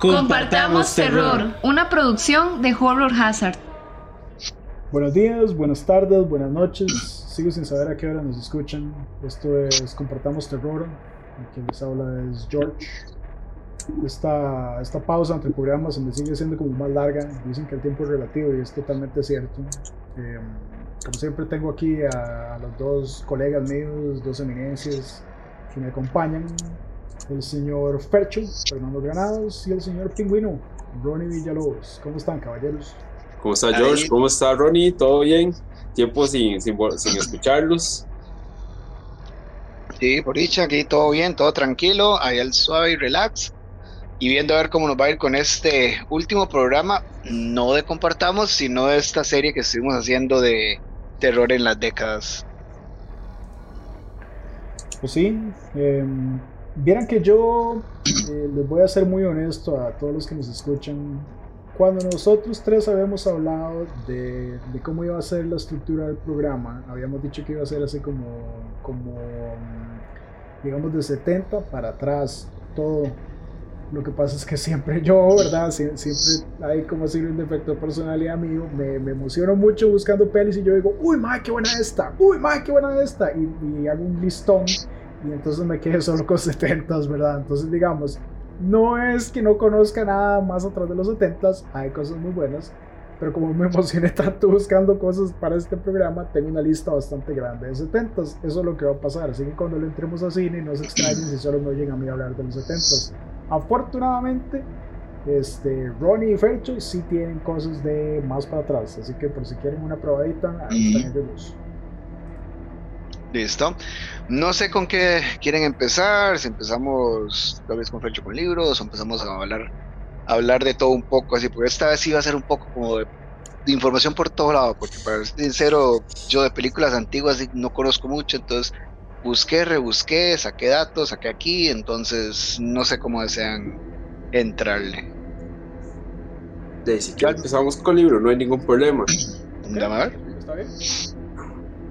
Compartamos Terror, una producción de Horror Hazard. Buenos días, buenas tardes, buenas noches. Sigo sin saber a qué hora nos escuchan. Esto es Compartamos Terror. Quien les habla es George. Esta, esta pausa entre programas se me sigue siendo como más larga. Dicen que el tiempo es relativo y es totalmente cierto. Em, como siempre tengo aquí a, los dos colegas míos, dos eminencias que me acompañan el señor Fercho, Fernando Granados, y el señor Pingüino, Ronnie Villalobos. ¿Cómo están, caballeros? ¿Cómo está George? ¿Cómo está Ronnie? ¿Todo bien? Tiempo sin, sin, escucharlos. Sí, por dicha, aquí todo bien, todo tranquilo, ahí el suave y relax. Y viendo a ver cómo nos va a ir con este último programa, no de Compartamos, sino de esta serie que estuvimos haciendo de terror en las décadas. Pues sí, eh, Vieran que yo eh, les voy a ser muy honesto a todos los que nos escuchan. Cuando nosotros tres habíamos hablado de, cómo iba a ser la estructura del programa, habíamos dicho que iba a ser así como, como digamos, de 70 para atrás, todo. Lo que pasa es que siempre yo, ¿verdad? siempre hay como así un defecto de personalidad mío. Me, me, emociono mucho buscando pelis y yo digo, uy, ma, qué buena esta, uy, ma, qué buena esta. Y, y hago un listón y entonces me quedé solo con 70, ¿verdad? Entonces, digamos, no es que no conozca nada más atrás de los 70, hay cosas muy buenas, pero como me emocioné tanto buscando cosas para este programa, tengo una lista bastante grande de 70, eso es lo que va a pasar, así que cuando lo entremos a cine no se extrañen si solo no llegan a mí a hablar de los 70. Afortunadamente, este, Ronnie y Fercho sí tienen cosas de más para atrás, así que por si quieren una probadita, ahí están ellos. Listo. No sé con qué quieren empezar, si empezamos tal vez con Fercho con libros o empezamos a hablar, hablar de todo un poco así, porque esta vez sí va a ser un poco como de, información por todo lado, porque para ser sincero, yo de películas antiguas no conozco mucho, entonces busqué, rebusqué, saqué datos, saqué aquí, entonces no sé cómo desean entrarle. De si ya empezamos con libro, no hay ningún problema. ¿Está bien?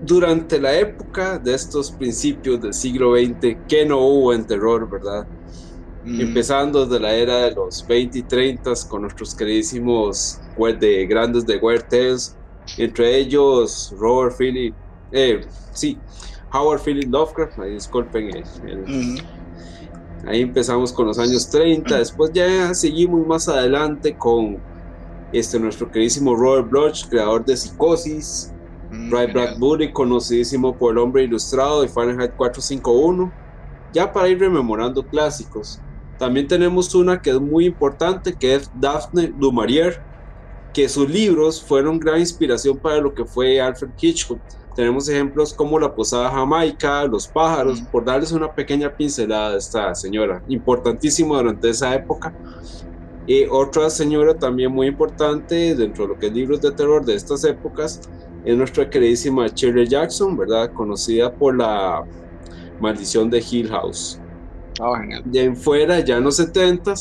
Durante la época de estos principios del siglo XX, que no hubo en terror, ¿verdad? Mm. Empezando desde la era de los 20 y 30 con nuestros queridísimos de grandes de Weird Tales, entre ellos Robert Philip, eh, sí, Howard Philip Lovecraft, ahí disculpen, ahí empezamos con los años 30, después ya seguimos más adelante con este, nuestro queridísimo Robert Bloch, creador de Psicosis, Mm, Ray Bradbury, conocidísimo por El Hombre Ilustrado de Fahrenheit 451, ya para ir rememorando clásicos. También tenemos una que es muy importante, que es Daphne du Maurier, que sus libros fueron gran inspiración para lo que fue Alfred Hitchcock. Tenemos ejemplos como La Posada Jamaica, Los Pájaros, mm. por darles una pequeña pincelada de esta señora, importantísimo durante esa época. Y otra señora también muy importante dentro de lo que es libros de terror de estas épocas es nuestra queridísima Shirley Jackson, ¿verdad? Conocida por la maldición de Hill House. Oh, de en fuera, ya en los 70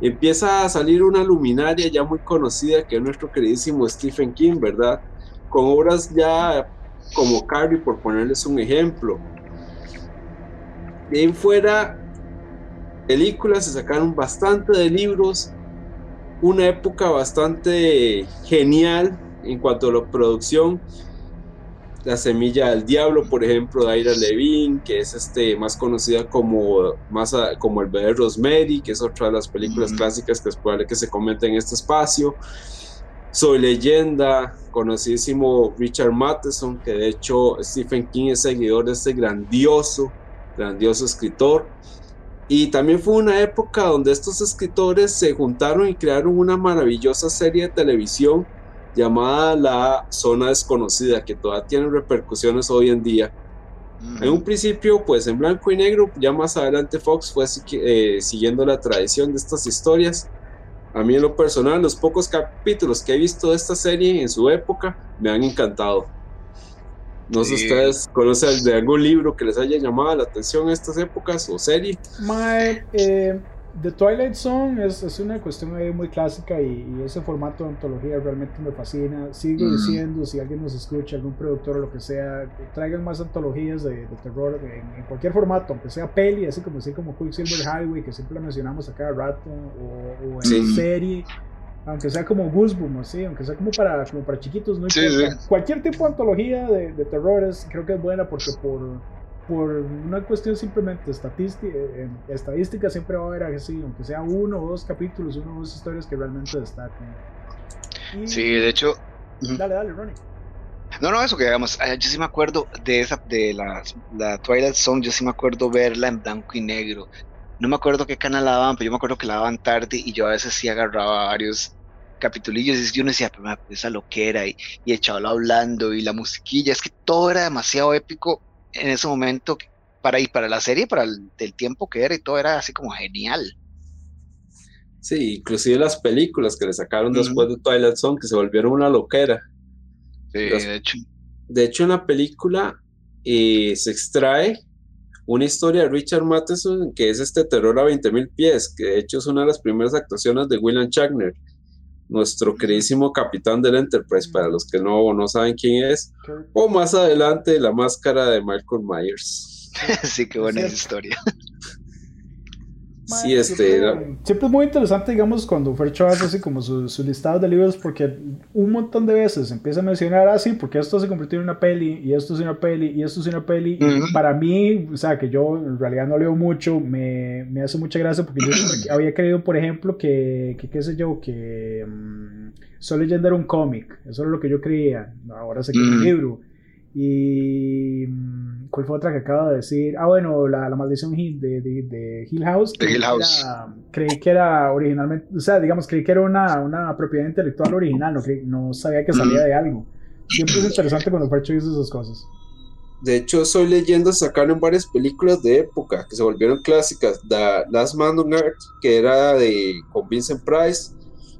empieza a salir una luminaria ya muy conocida que es nuestro queridísimo Stephen King, ¿verdad? Con obras ya como Carrie, por ponerles un ejemplo. De en fuera, películas se sacaron bastante de libros, una época bastante genial en cuanto a la producción, La Semilla del Diablo, por ejemplo, de Ira Levine, que es este, más conocida como, más como El bebé Rosemary, que es otra de las películas clásicas que es probable que se comente en este espacio. Soy leyenda, conocidísimo Richard Matheson, que de hecho Stephen King es seguidor de este grandioso, grandioso escritor. Y también fue una época donde estos escritores se juntaron y crearon una maravillosa serie de televisión llamada La Zona Desconocida, que todavía tiene repercusiones hoy en día. En un principio, pues en blanco y negro, ya más adelante Fox fue eh, siguiendo la tradición de estas historias. A mí en lo personal, los pocos capítulos que he visto de esta serie en su época me han encantado. No sé si ustedes conocen de algún libro que les haya llamado la atención en estas épocas o serie. eh, The Twilight Zone es, es una cuestión ahí muy clásica y, ese formato de antología realmente me fascina. Sigo diciendo, si alguien nos escucha, algún productor o lo que sea, traigan más antologías de, terror en, cualquier formato, aunque sea peli, así como así como Quicksilver Highway, que siempre la mencionamos a cada rato, o, en serie aunque sea como Goosebumps, así, aunque sea como para, como para chiquitos, no Cualquier tipo de antología de, de terrores creo que es buena porque por, por una cuestión simplemente estadística, en estadística siempre va a haber así, aunque sea uno o dos capítulos, uno o dos historias que realmente destacan. sí, de hecho. Dale, dale, Ronnie. No, no, eso que digamos, ah, yo sí me acuerdo de esa, de la, la Twilight Zone, yo sí me acuerdo verla en blanco y negro no me acuerdo qué canal la daban, pero yo me acuerdo que la daban tarde y yo a veces sí agarraba varios capitulillos y yo no decía, pero esa loquera y, y el chaval hablando y la musiquilla, es que todo era demasiado épico en ese momento para ir para la serie, para el, tiempo que era y todo era así como genial. Sí, inclusive las películas que le sacaron después de Twilight Zone, que se volvieron una loquera. Sí, de hecho. De hecho, en la película eh, se extrae una historia de Richard Matheson, que es este terror a 20.000 pies, que de hecho es una de las primeras actuaciones de William Shatner, nuestro queridísimo capitán del Enterprise, para los que no, no saben quién es, o más adelante la máscara de Michael Myers. sí, qué buena historia. Sí, este. Siempre, es muy interesante, digamos, cuando Fercho hace así como su, su, listado de libros, porque un montón de veces empieza a mencionar así, ah, porque esto se convirtió en una peli, y esto es una peli, y esto es una peli. Y para mí, o sea, que yo en realidad no leo mucho, me, me hace mucha gracia, porque yo había creído, por ejemplo, que, que qué sé yo, que um, Soul Legend era un cómic, eso era lo que yo creía. Ahora sé que es un libro. Y. Mm, ¿Cuál fue otra que acabo de decir? Ah, bueno, La, la Maldición de, de, de, Hill House. De Hill House. creí que era originalmente. O sea, digamos, creí que era una, una propiedad intelectual original. No, no sabía que salía de algo. Siempre es interesante cuando Percho dice esas cosas. De hecho, soy leyendo sacaron varias películas de época que se volvieron clásicas. The Last Man on Earth, que era de con Vincent Price,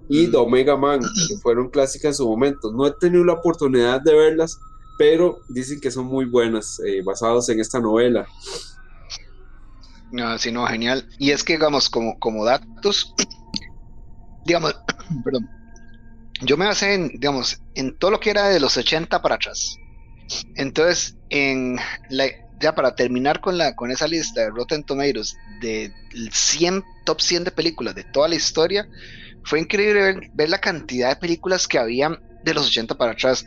y The Omega Man, que fueron clásicas en su momento. No he tenido la oportunidad de verlas, pero dicen que son muy buenas, eh, basados en esta novela. No, sí, no, genial. Y es que, digamos, como, como datos, digamos, perdón, yo me basé en, digamos, en todo lo que era de los 80 para atrás. Entonces, en la, ya para terminar con, la, con esa lista de Rotten Tomatoes de 100, top 100 de películas de toda la historia, fue increíble ver, ver la cantidad de películas que había de los 80 para atrás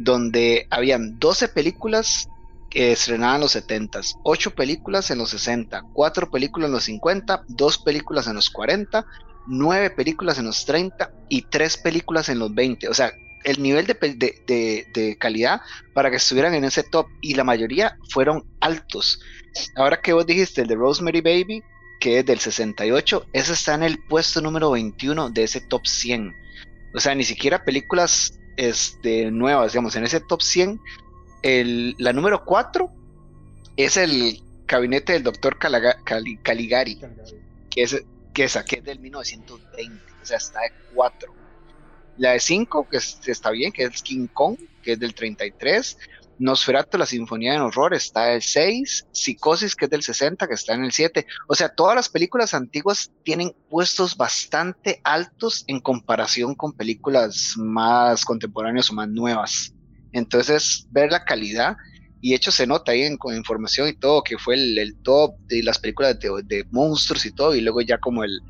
donde habían 12 películas que estrenaban en los 70, 8 películas en los 60, 4 películas en los 50, 2 películas en los 40, 9 películas en los 30 y 3 películas en los 20. O sea, el nivel de, calidad para que estuvieran en ese top y la mayoría fueron altos. Ahora que vos dijiste el de Rosemary Baby, que es del 68, ese está en el puesto número 21 de ese top 100. O sea, ni siquiera películas este, nuevas, digamos, en ese top 100, el, la número 4 es el gabinete del doctor Caligari, que es, que, que es del 1920, o sea, está de 4. La de 5, que está bien, que es King Kong, que es del 33. Nosferatu, la Sinfonía del Horror, está el 6, Psicosis, que es del 60, que está en el 7. O sea, todas las películas antiguas tienen puestos bastante altos en comparación con películas más contemporáneas o más nuevas. Entonces, ver la calidad, y hecho se nota ahí en, con información y todo, que fue el, top de las películas de, monstruos y todo, y luego ya como el,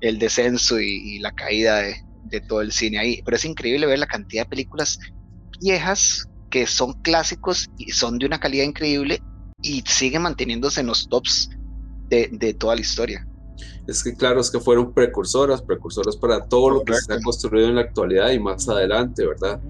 el descenso y, la caída de, de todo el cine ahí. Pero es increíble ver la cantidad de películas viejas que son clásicos y son de una calidad increíble y siguen manteniéndose en los tops de, toda la historia. Es que claro, es que fueron precursoras, precursoras para todo lo que se ha construido en la actualidad y más adelante, ¿verdad?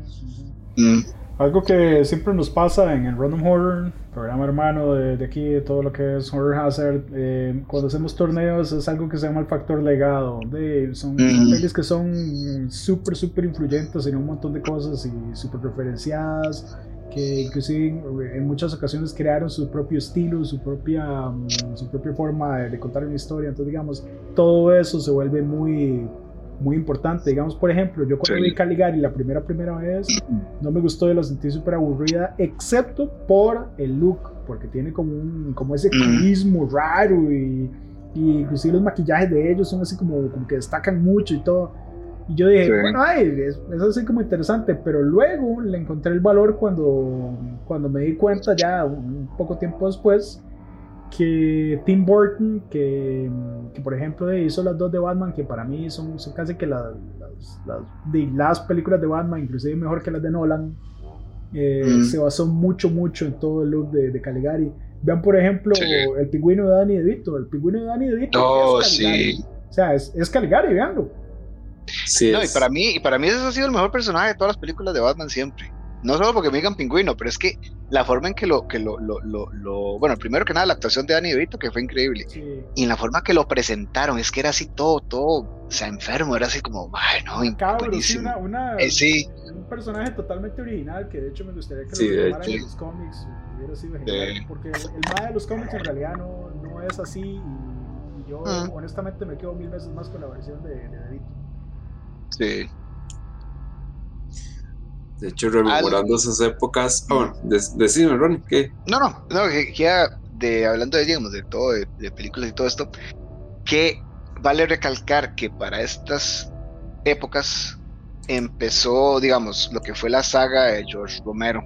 Mm. Algo que siempre nos pasa en el Random Horror, programa hermano de, aquí, de todo lo que es Horror Hazard, eh, cuando hacemos torneos es algo que se llama el factor legado. De, son mm. que son súper, súper influyentes en un montón de cosas y súper referenciadas, que inclusive en muchas ocasiones crearon su propio estilo, su propia, mm, su propia forma de, de contar una historia. Entonces, digamos, todo eso se vuelve muy muy importante. Digamos, por ejemplo, yo cuando vi Caligari la primera, primera vez, no me gustó y lo sentí súper aburrida, excepto por el look, porque tiene como, un, como ese carisma raro y, Y inclusive los maquillajes de ellos son así como, como que destacan mucho y todo. Y yo dije, bueno, ay, es, es, así como interesante, pero luego le encontré el valor cuando, cuando me di cuenta ya un poco tiempo después que Tim Burton, que, que, por ejemplo hizo las dos de Batman, que para mí son, son casi que las, las, de las películas de Batman, inclusive mejor que las de Nolan, eh, mm. se basó mucho, mucho en todo el look de, de Caligari. Vean, por ejemplo, sí. el pingüino de Danny DeVito. El pingüino de Danny DeVito. Oh, es sí. O sea, es, es Caligari, veanlo. Sí, no, y para mí, y para mí ese ha sido el mejor personaje de todas las películas de Batman siempre. No solo porque me digan pingüino, pero es que la forma en que lo, que lo, lo, lo, lo bueno, primero que nada, la actuación de Danny DeVito, que fue increíble. Sí. Y en la forma que lo presentaron, es que era así todo, todo, o sea, enfermo, era así como, bueno, buenísimo. Sí, una, una, eh, sí. Un personaje totalmente original, que de hecho me gustaría que sí, lo tomaran en los cómics, hubiera sido genial, sí. porque el mal de los cómics en realidad no, no es así, y, y yo uh -huh. honestamente me quedo mil veces más con la versión de, de DeVito. Sí. De hecho, rememorando Al... esas épocas. Oh, bueno, decime, Ronnie, ¿qué? No, no, no, que, que ya de, hablando de, digamos, de todo, de, de, películas y todo esto, que vale recalcar que para estas épocas empezó, digamos, lo que fue la saga de George Romero,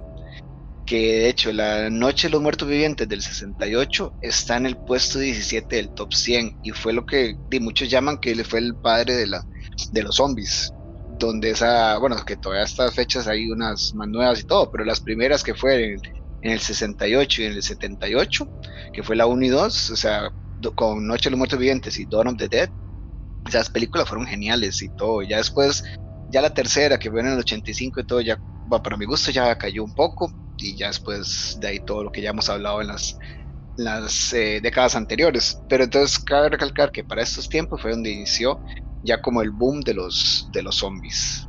que de hecho La Noche de los Muertos Vivientes del 68 está en el puesto 17 del top 100 y fue lo que de, muchos llaman que él fue el padre de, la, de los zombies donde esa, bueno, que todavía estas fechas hay unas más nuevas y todo, pero las primeras que fue en, el 68 y en el 78, que fue la 1 y 2, o sea, con Noche de los Muertos Vivientes y Dawn of the Dead, esas películas fueron geniales y todo, ya después, ya la tercera que fue en el 85 y todo, ya, bueno, para mi gusto ya cayó un poco, y ya después de ahí todo lo que ya hemos hablado en las, las eh, décadas anteriores, pero entonces cabe recalcar que para estos tiempos fue donde inició ya como el boom de los, de los zombies.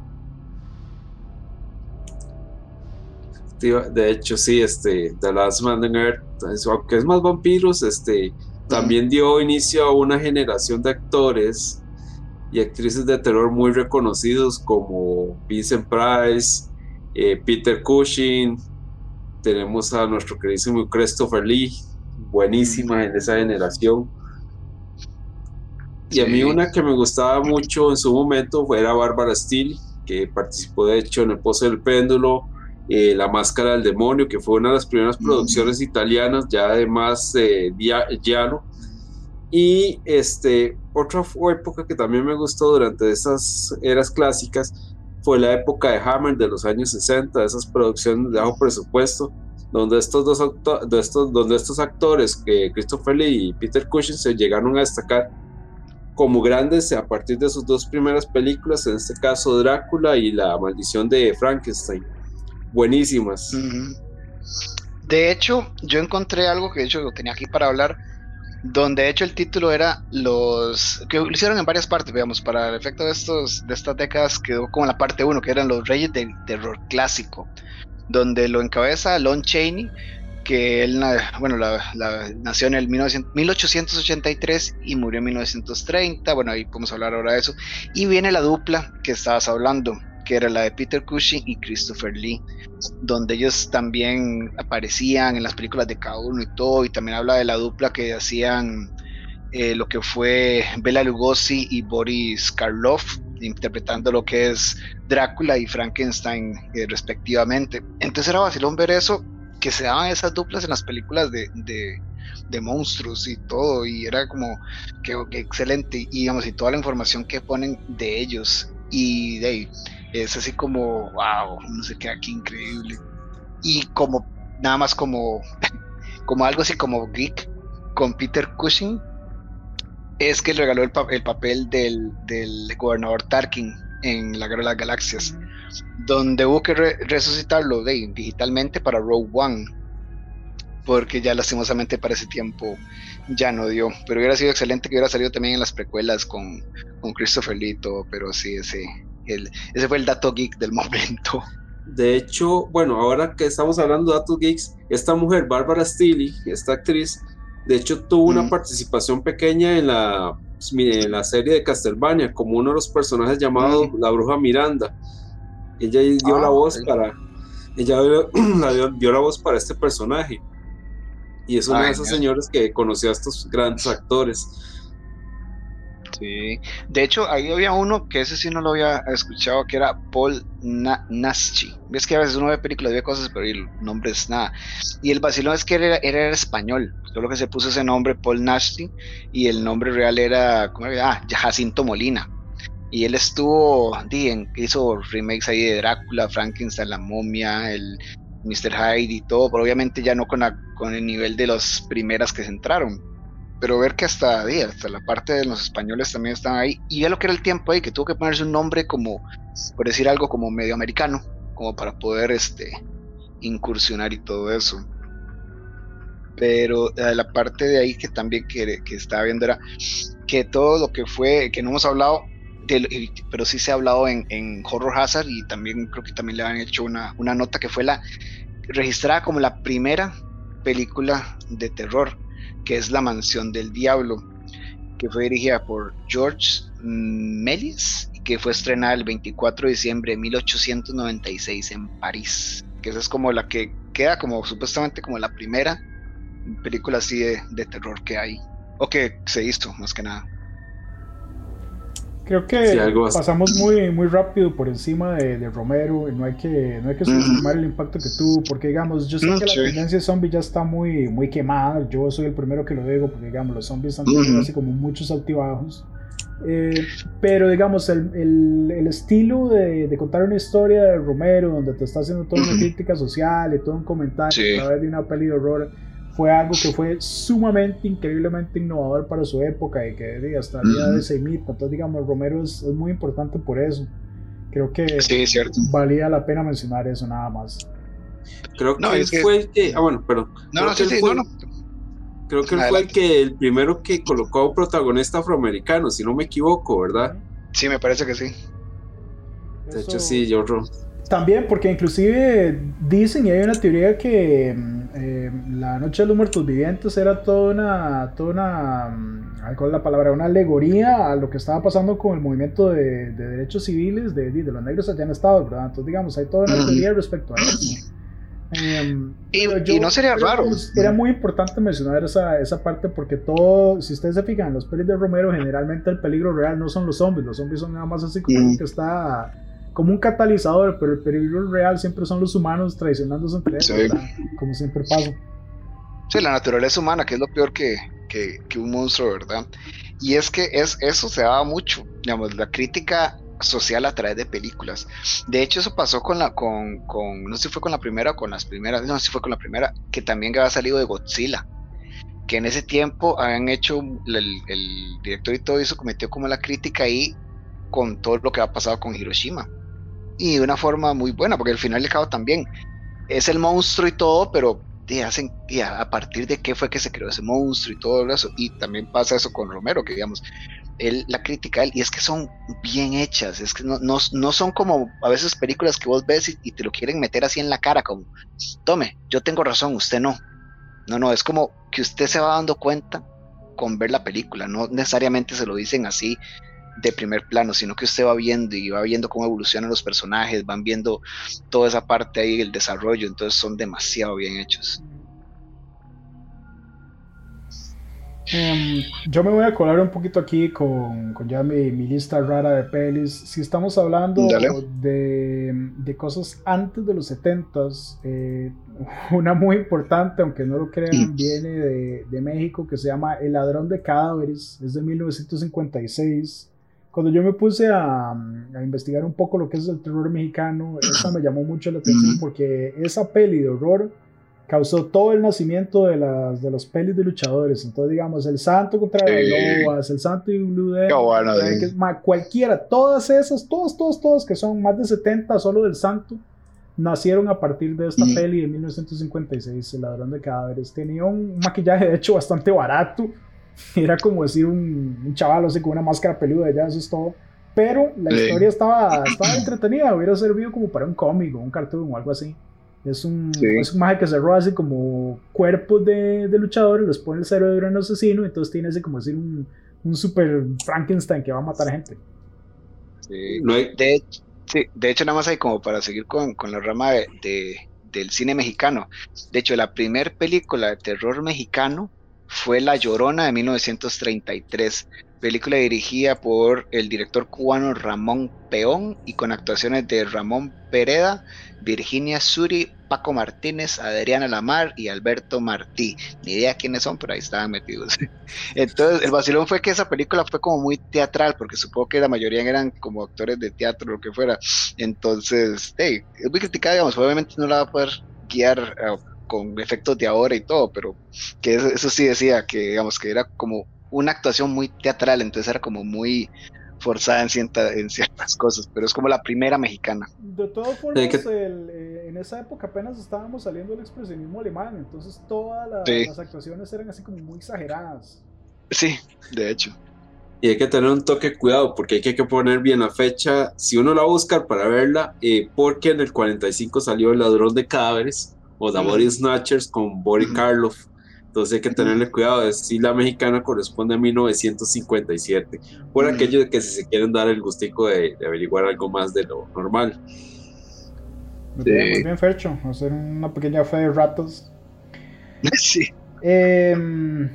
De hecho, sí, este, The Last Man on Earth, aunque es más vampiros, este, también dio inicio a una generación de actores y actrices de terror muy reconocidos como Vincent Price, eh, Peter Cushing, tenemos a nuestro queridísimo Christopher Lee, buenísima en esa generación. Y a mí una que me gustaba mucho en su momento fue era Bárbara Steele, que participó de hecho en El Pozo del Péndulo, eh, La Máscara del Demonio, que fue una de las primeras producciones italianas, ya además eh, llano. Y este, otra época que también me gustó durante esas eras clásicas fue la época de Hammer de los años 60, esas producciones de bajo presupuesto, donde estos dos de estos, donde estos actores, que Christopher Lee y Peter Cushing, se llegaron a destacar como grandes a partir de sus dos primeras películas, en este caso Drácula y La maldición de Frankenstein. Buenísimas. De hecho, yo encontré algo que de hecho lo tenía aquí para hablar, donde de hecho el título era los que lo hicieron en varias partes, digamos, para el efecto de estos de estas décadas quedó como la parte 1, que eran los reyes del terror clásico, donde lo encabeza Lon Chaney que él, bueno, nació en el 1900, 1883 y murió en 1930, bueno, ahí podemos hablar ahora de eso, y viene la dupla que estabas hablando, que era la de Peter Cushing y Christopher Lee, donde ellos también aparecían en las películas de cada y todo, y también habla de la dupla que hacían eh, lo que fue Bela Lugosi y Boris Karloff, interpretando lo que es Drácula y Frankenstein eh, respectivamente. Entonces era vacilón ver eso que se daban esas duplas en las películas de, de, monstruos y todo, y era como que, excelente, y digamos, y toda la información que ponen de ellos, y de es así como, wow, no sé qué, aquí increíble. Y como, nada más como, como algo así como geek con Peter Cushing, es que le regaló el, el papel del, del gobernador Tarkin en la Guerra de las Galaxias donde hubo que re resucitarlo de, digitalmente para Rogue One, porque ya lastimosamente para ese tiempo ya no dio, pero hubiera sido excelente que hubiera salido también en las precuelas con, con Christopher Lito, pero sí, ese, el, ese fue el dato geek del momento. De hecho, bueno, ahora que estamos hablando de datos geeks, esta mujer, Barbara Steele, esta actriz, de hecho tuvo una mm. participación pequeña en la, en la serie de Castlevania, como uno de los personajes llamado mm. la bruja Miranda ella dio ah, la voz okay. para ella dio, dio, la voz para este personaje y es una Ay, de esas señores que conoció a estos grandes actores Sí, de hecho ahí había uno que ese sí no lo había escuchado, que era Paul Na Naschi. Ves que a veces uno ve películas, ve cosas, pero el nombre es nada. Y el vacilón es que era, era, español, solo que se puso ese nombre Paul Naschi y el nombre real era, ¿cómo era? Ah, Jacinto Molina. Y él estuvo, hizo remakes ahí de Drácula, Frankenstein, la momia, el Mr. Hyde y todo, pero obviamente ya no con, con el nivel de las primeras que se entraron pero ver que hasta, hasta la parte de los españoles también están ahí, y ya lo que era el tiempo ahí, que tuvo que ponerse un nombre como, por decir algo, como medio americano, como para poder este, incursionar y todo eso. Pero eh, la parte de ahí que también que, que estaba viendo era que todo lo que fue, que no hemos hablado, pero sí se ha hablado en, Horror Hazard y también creo que también le han hecho una, una nota que fue la registrada como la primera película de terror que es La Mansión del Diablo, que fue dirigida por George Méliès y que fue estrenada el 24 de diciembre de 1896 en París. Que esa es como la que queda como supuestamente como la primera película así de, de terror que hay, o que se hizo más que nada. Creo que pasamos muy, muy rápido por encima de, Romero y no hay que, no hay que subestimar el impacto que tuvo, porque digamos, yo sé que la tendencia zombie ya está muy, muy quemada, yo soy el primero que lo digo, porque digamos, los zombies han tenido así como muchos altibajos. Eh, pero digamos, el, el, el estilo de, de, contar una historia de Romero, donde te está haciendo toda una crítica social y todo un comentario a través de una peli de horror, fue algo que fue sumamente, increíblemente innovador para su época y que hasta el día de se imita. Entonces, digamos, Romero es, es, muy importante por eso. Creo que sí, cierto. valía la pena mencionar eso nada más. Creo que él fue el que. Ah, bueno, pero. No, no, sí, sí, no, no. Creo que él fue el que el primero que colocó a un protagonista afroamericano, si no me equivoco, ¿verdad? Sí, me parece que sí. De hecho, sí, yo también, porque inclusive dicen y hay una teoría que mm, eh, la Noche de los Muertos Vivientes era toda una, toda una, mm, ¿cuál es la palabra? Una alegoría a lo que estaba pasando con el movimiento de, derechos civiles de, de, los negros allá en Estados, ¿verdad? Entonces, digamos, hay toda una teoría respecto a eso. Em, y, no sería raro. Era muy importante mencionar esa, esa parte porque todo, si ustedes se fijan en los pelis de Romero, generalmente el peligro real no son los zombies, los zombies son nada más así como que está como un catalizador, pero el peligro real siempre son los humanos traicionándose entre ellos, como siempre pasa. Sí, la naturaleza humana, que es lo peor que, que, que, un monstruo, ¿verdad? Y es que es, eso se daba mucho, digamos, la crítica social a través de películas. De hecho, eso pasó con la, con, con no sé si fue con la primera o con las primeras, no sé si fue con la primera, que también había salido de Godzilla que en ese tiempo habían hecho, el, el, director y todo eso cometió como la crítica ahí con todo lo que ha pasado con Hiroshima y de una forma muy buena, porque al final y al también es el monstruo y todo, pero te hacen a, partir de qué fue que se creó ese monstruo y todo eso, y también pasa eso con Romero, que digamos, él, la crítica él, y es que son bien hechas, es que no, no, no son como a veces películas que vos ves y, te lo quieren meter así en la cara, como, tome, yo tengo razón, usted no. No, no, es como que usted se va dando cuenta con ver la película, no necesariamente se lo dicen así de primer plano, sino que usted va viendo y va viendo cómo evolucionan los personajes, van viendo toda esa parte ahí, el desarrollo, entonces son demasiado bien hechos. Em, yo me voy a colar un poquito aquí con, con ya mi, mi, lista rara de pelis. Si estamos hablando de, de, cosas antes de los 70s, eh, una muy importante, aunque no lo crean, viene de, de, México que se llama El ladrón de cadáveres, es de 1956. Cuando yo me puse a, a, investigar un poco lo que es el terror mexicano, esa me llamó mucho la atención porque esa peli de horror causó todo el nacimiento de las, de los pelis de luchadores. Entonces, digamos, el Santo contra sí. Lobas, el Santo y Blue Demon, bueno, que, cualquiera, todas esas, todas, todas, todas, que son más de 70 solo del Santo, nacieron a partir de esta peli de 1956, El Ladrón de Cadáveres. Tenía un maquillaje, de hecho, bastante barato Era como decir un, un chaval así con una máscara peluda, ya eso es todo. Pero la historia estaba, estaba entretenida, hubiera servido como para un cómic o un cartoon o algo así. Es un, es un mago que se roba así como cuerpos de, de luchadores, les pone el cerebro en un asesino, entonces tiene así como decir un, un super Frankenstein que va a matar a gente. Sí. No hay... de, hecho, sí, de hecho, nada más hay como para seguir con, con la rama de, del cine mexicano. De hecho, la primera película de terror mexicano fue La Llorona de 1933, película dirigida por el director cubano Ramón Peón y con actuaciones de Ramón Pereda, Virginia Suri, Paco Martínez, Adriana Lamar y Alberto Martí. Ni idea quiénes son, pero ahí estaban metidos. Entonces, el vacilón fue que esa película fue como muy teatral, porque supongo que la mayoría eran como actores de teatro lo que fuera. Entonces, hey, es muy criticada, digamos, obviamente no la va a poder guiar con efectos de ahora y todo, pero que eso, eso sí decía que, digamos, que era como una actuación muy teatral, entonces era como muy forzada en, en ciertas cosas, pero es como la primera mexicana. De todas formas, eh, en esa época apenas estábamos saliendo del expresionismo alemán, entonces todas las actuaciones eran así como muy exageradas. Sí, de hecho. Y hay que tener un toque de cuidado porque hay que poner bien la fecha, si uno la busca para verla, eh, porque en el 45 salió El ladrón de cadáveres o The Body Snatchers con Boris Karloff entonces hay que tenerle cuidado. Si la mexicana corresponde a 1957. Por aquello de que si se quieren dar el gustico de, averiguar algo más de lo normal. Muy bien, muy bien, Fercho. Hacer una pequeña fe de ratos. Sí. Em,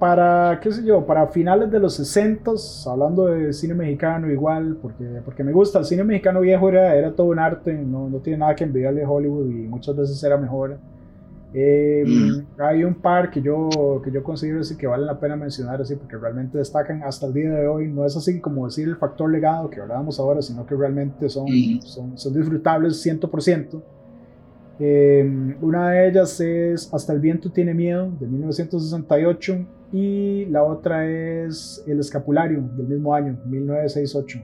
para, qué sé yo, para finales de los 60, hablando de cine mexicano igual, porque, porque me gusta, el cine mexicano viejo era, era todo un arte, no, no tiene nada que envidiarle a Hollywood y muchas veces era mejor. Eh, hay un par que yo, que yo considero así que vale la pena mencionar así porque realmente destacan hasta el día de hoy. No es así como decir el factor legado que hablábamos ahora, sino que realmente son, son, son, disfrutables 100%. Eh, una de ellas es Hasta el viento tiene miedo de 1968 y la otra es El escapulario del mismo año, 1968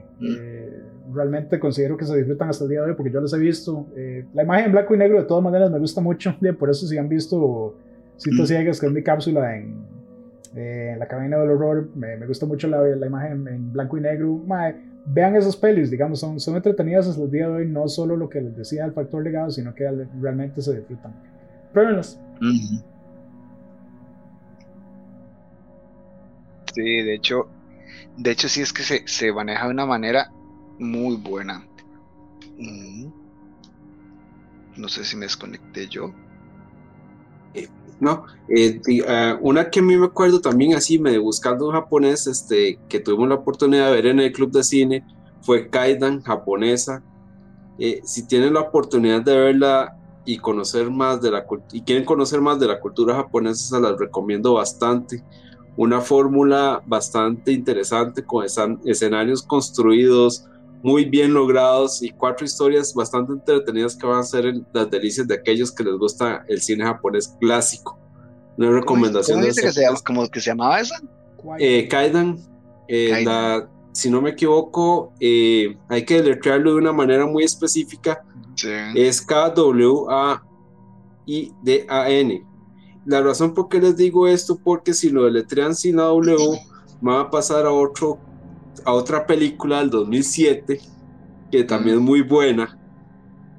realmente considero que se disfrutan hasta el día de hoy porque yo los he visto. Eh, la imagen en blanco y negro de todas maneras me gusta mucho, por eso si han visto Citas mm. Ciegas, que es mi cápsula en, eh, la cabina del horror, me, gusta mucho la, la, imagen en blanco y negro. vean esas pelis, digamos, son, son entretenidas hasta el día de hoy, no solo lo que les decía el factor legado, sino que realmente se disfrutan. Pruébenlas. Sí, de hecho, de hecho sí es que se, se maneja de una manera muy buena. Mm. No sé si me desconecté yo. Eh, no, eh, ah, una que a mí me acuerdo también así, me buscando un japonés, este, que tuvimos la oportunidad de ver en el club de cine, fue Kaidan, japonesa. Eh, si tienen la oportunidad de verla y conocer más de la y quieren conocer más de la cultura japonesa, se las recomiendo bastante. Una fórmula bastante interesante con escenarios construidos, muy bien logrados y cuatro historias bastante entretenidas que van a ser las delicias de aquellos que les gusta el cine japonés clásico. Una recomendación. ¿Cómo, que se, llama, que se llamaba esa? Eh, Kaidan. Eh, si no me equivoco, eh, hay que deletrearlo de una manera muy específica. Es K-W-A-I-D-A-N. La razón por qué les digo esto, porque si lo deletrean sin la W, va a pasar a otro a otra película del 2007, que también es muy buena,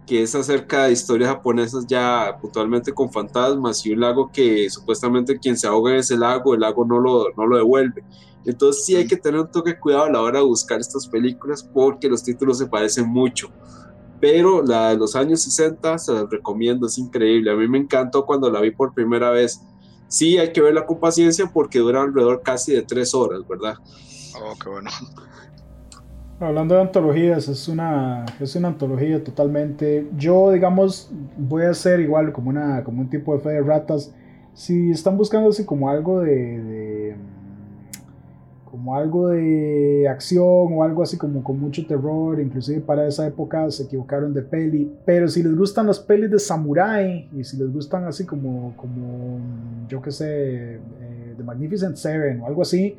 que es acerca de historias japonesas ya puntualmente con fantasmas y un lago que supuestamente quien se ahoga en ese lago, el lago no lo, no lo devuelve. Entonces sí hay que tener un toque de cuidado a la hora de buscar estas películas porque los títulos se parecen mucho. Pero la de los años 60 se las recomiendo, es increíble. A mí me encantó cuando la vi por primera vez. Sí, hay que verla con paciencia porque dura alrededor casi de tres horas, ¿verdad? Oh, qué bueno. Hablando de antologías, es una, es una antología totalmente. Yo, digamos, voy a hacer igual como, una, como un tipo de fe de ratas. Si están buscando así como algo de, como algo de acción o algo así como con mucho terror, inclusive para esa época se equivocaron de peli. Pero si les gustan las pelis de samurai y si les gustan así como, como yo qué sé, eh, The Magnificent Seven o algo así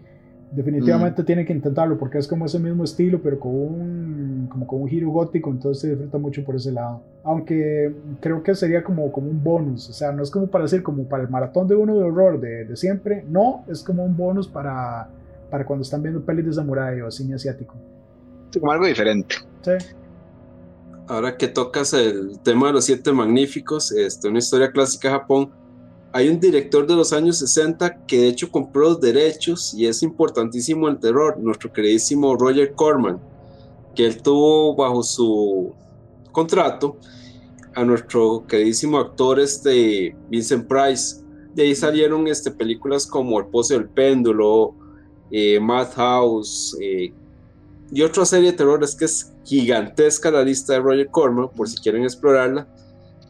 definitivamente tiene que intentarlo porque es como ese mismo estilo pero con un como con un giro gótico entonces se disfruta mucho por ese lado aunque creo que sería como, como un bonus o sea no es como para decir como para el maratón de uno de horror de, de siempre no es como un bonus para para cuando están viendo pelis de samurai o cine asiático. Como algo diferente. Sí. Ahora que tocas el tema de los siete magníficos este una historia clásica de Japón. Hay un director de los años 60 que de hecho compró los derechos y es importantísimo el terror, nuestro queridísimo Roger Corman, que él tuvo bajo su contrato a nuestro queridísimo actor este Vincent Price. De ahí salieron este, películas como El Pozo del Péndulo, eh, Madhouse eh, y otra serie de terrores que es gigantesca la lista de Roger Corman, por si quieren explorarla.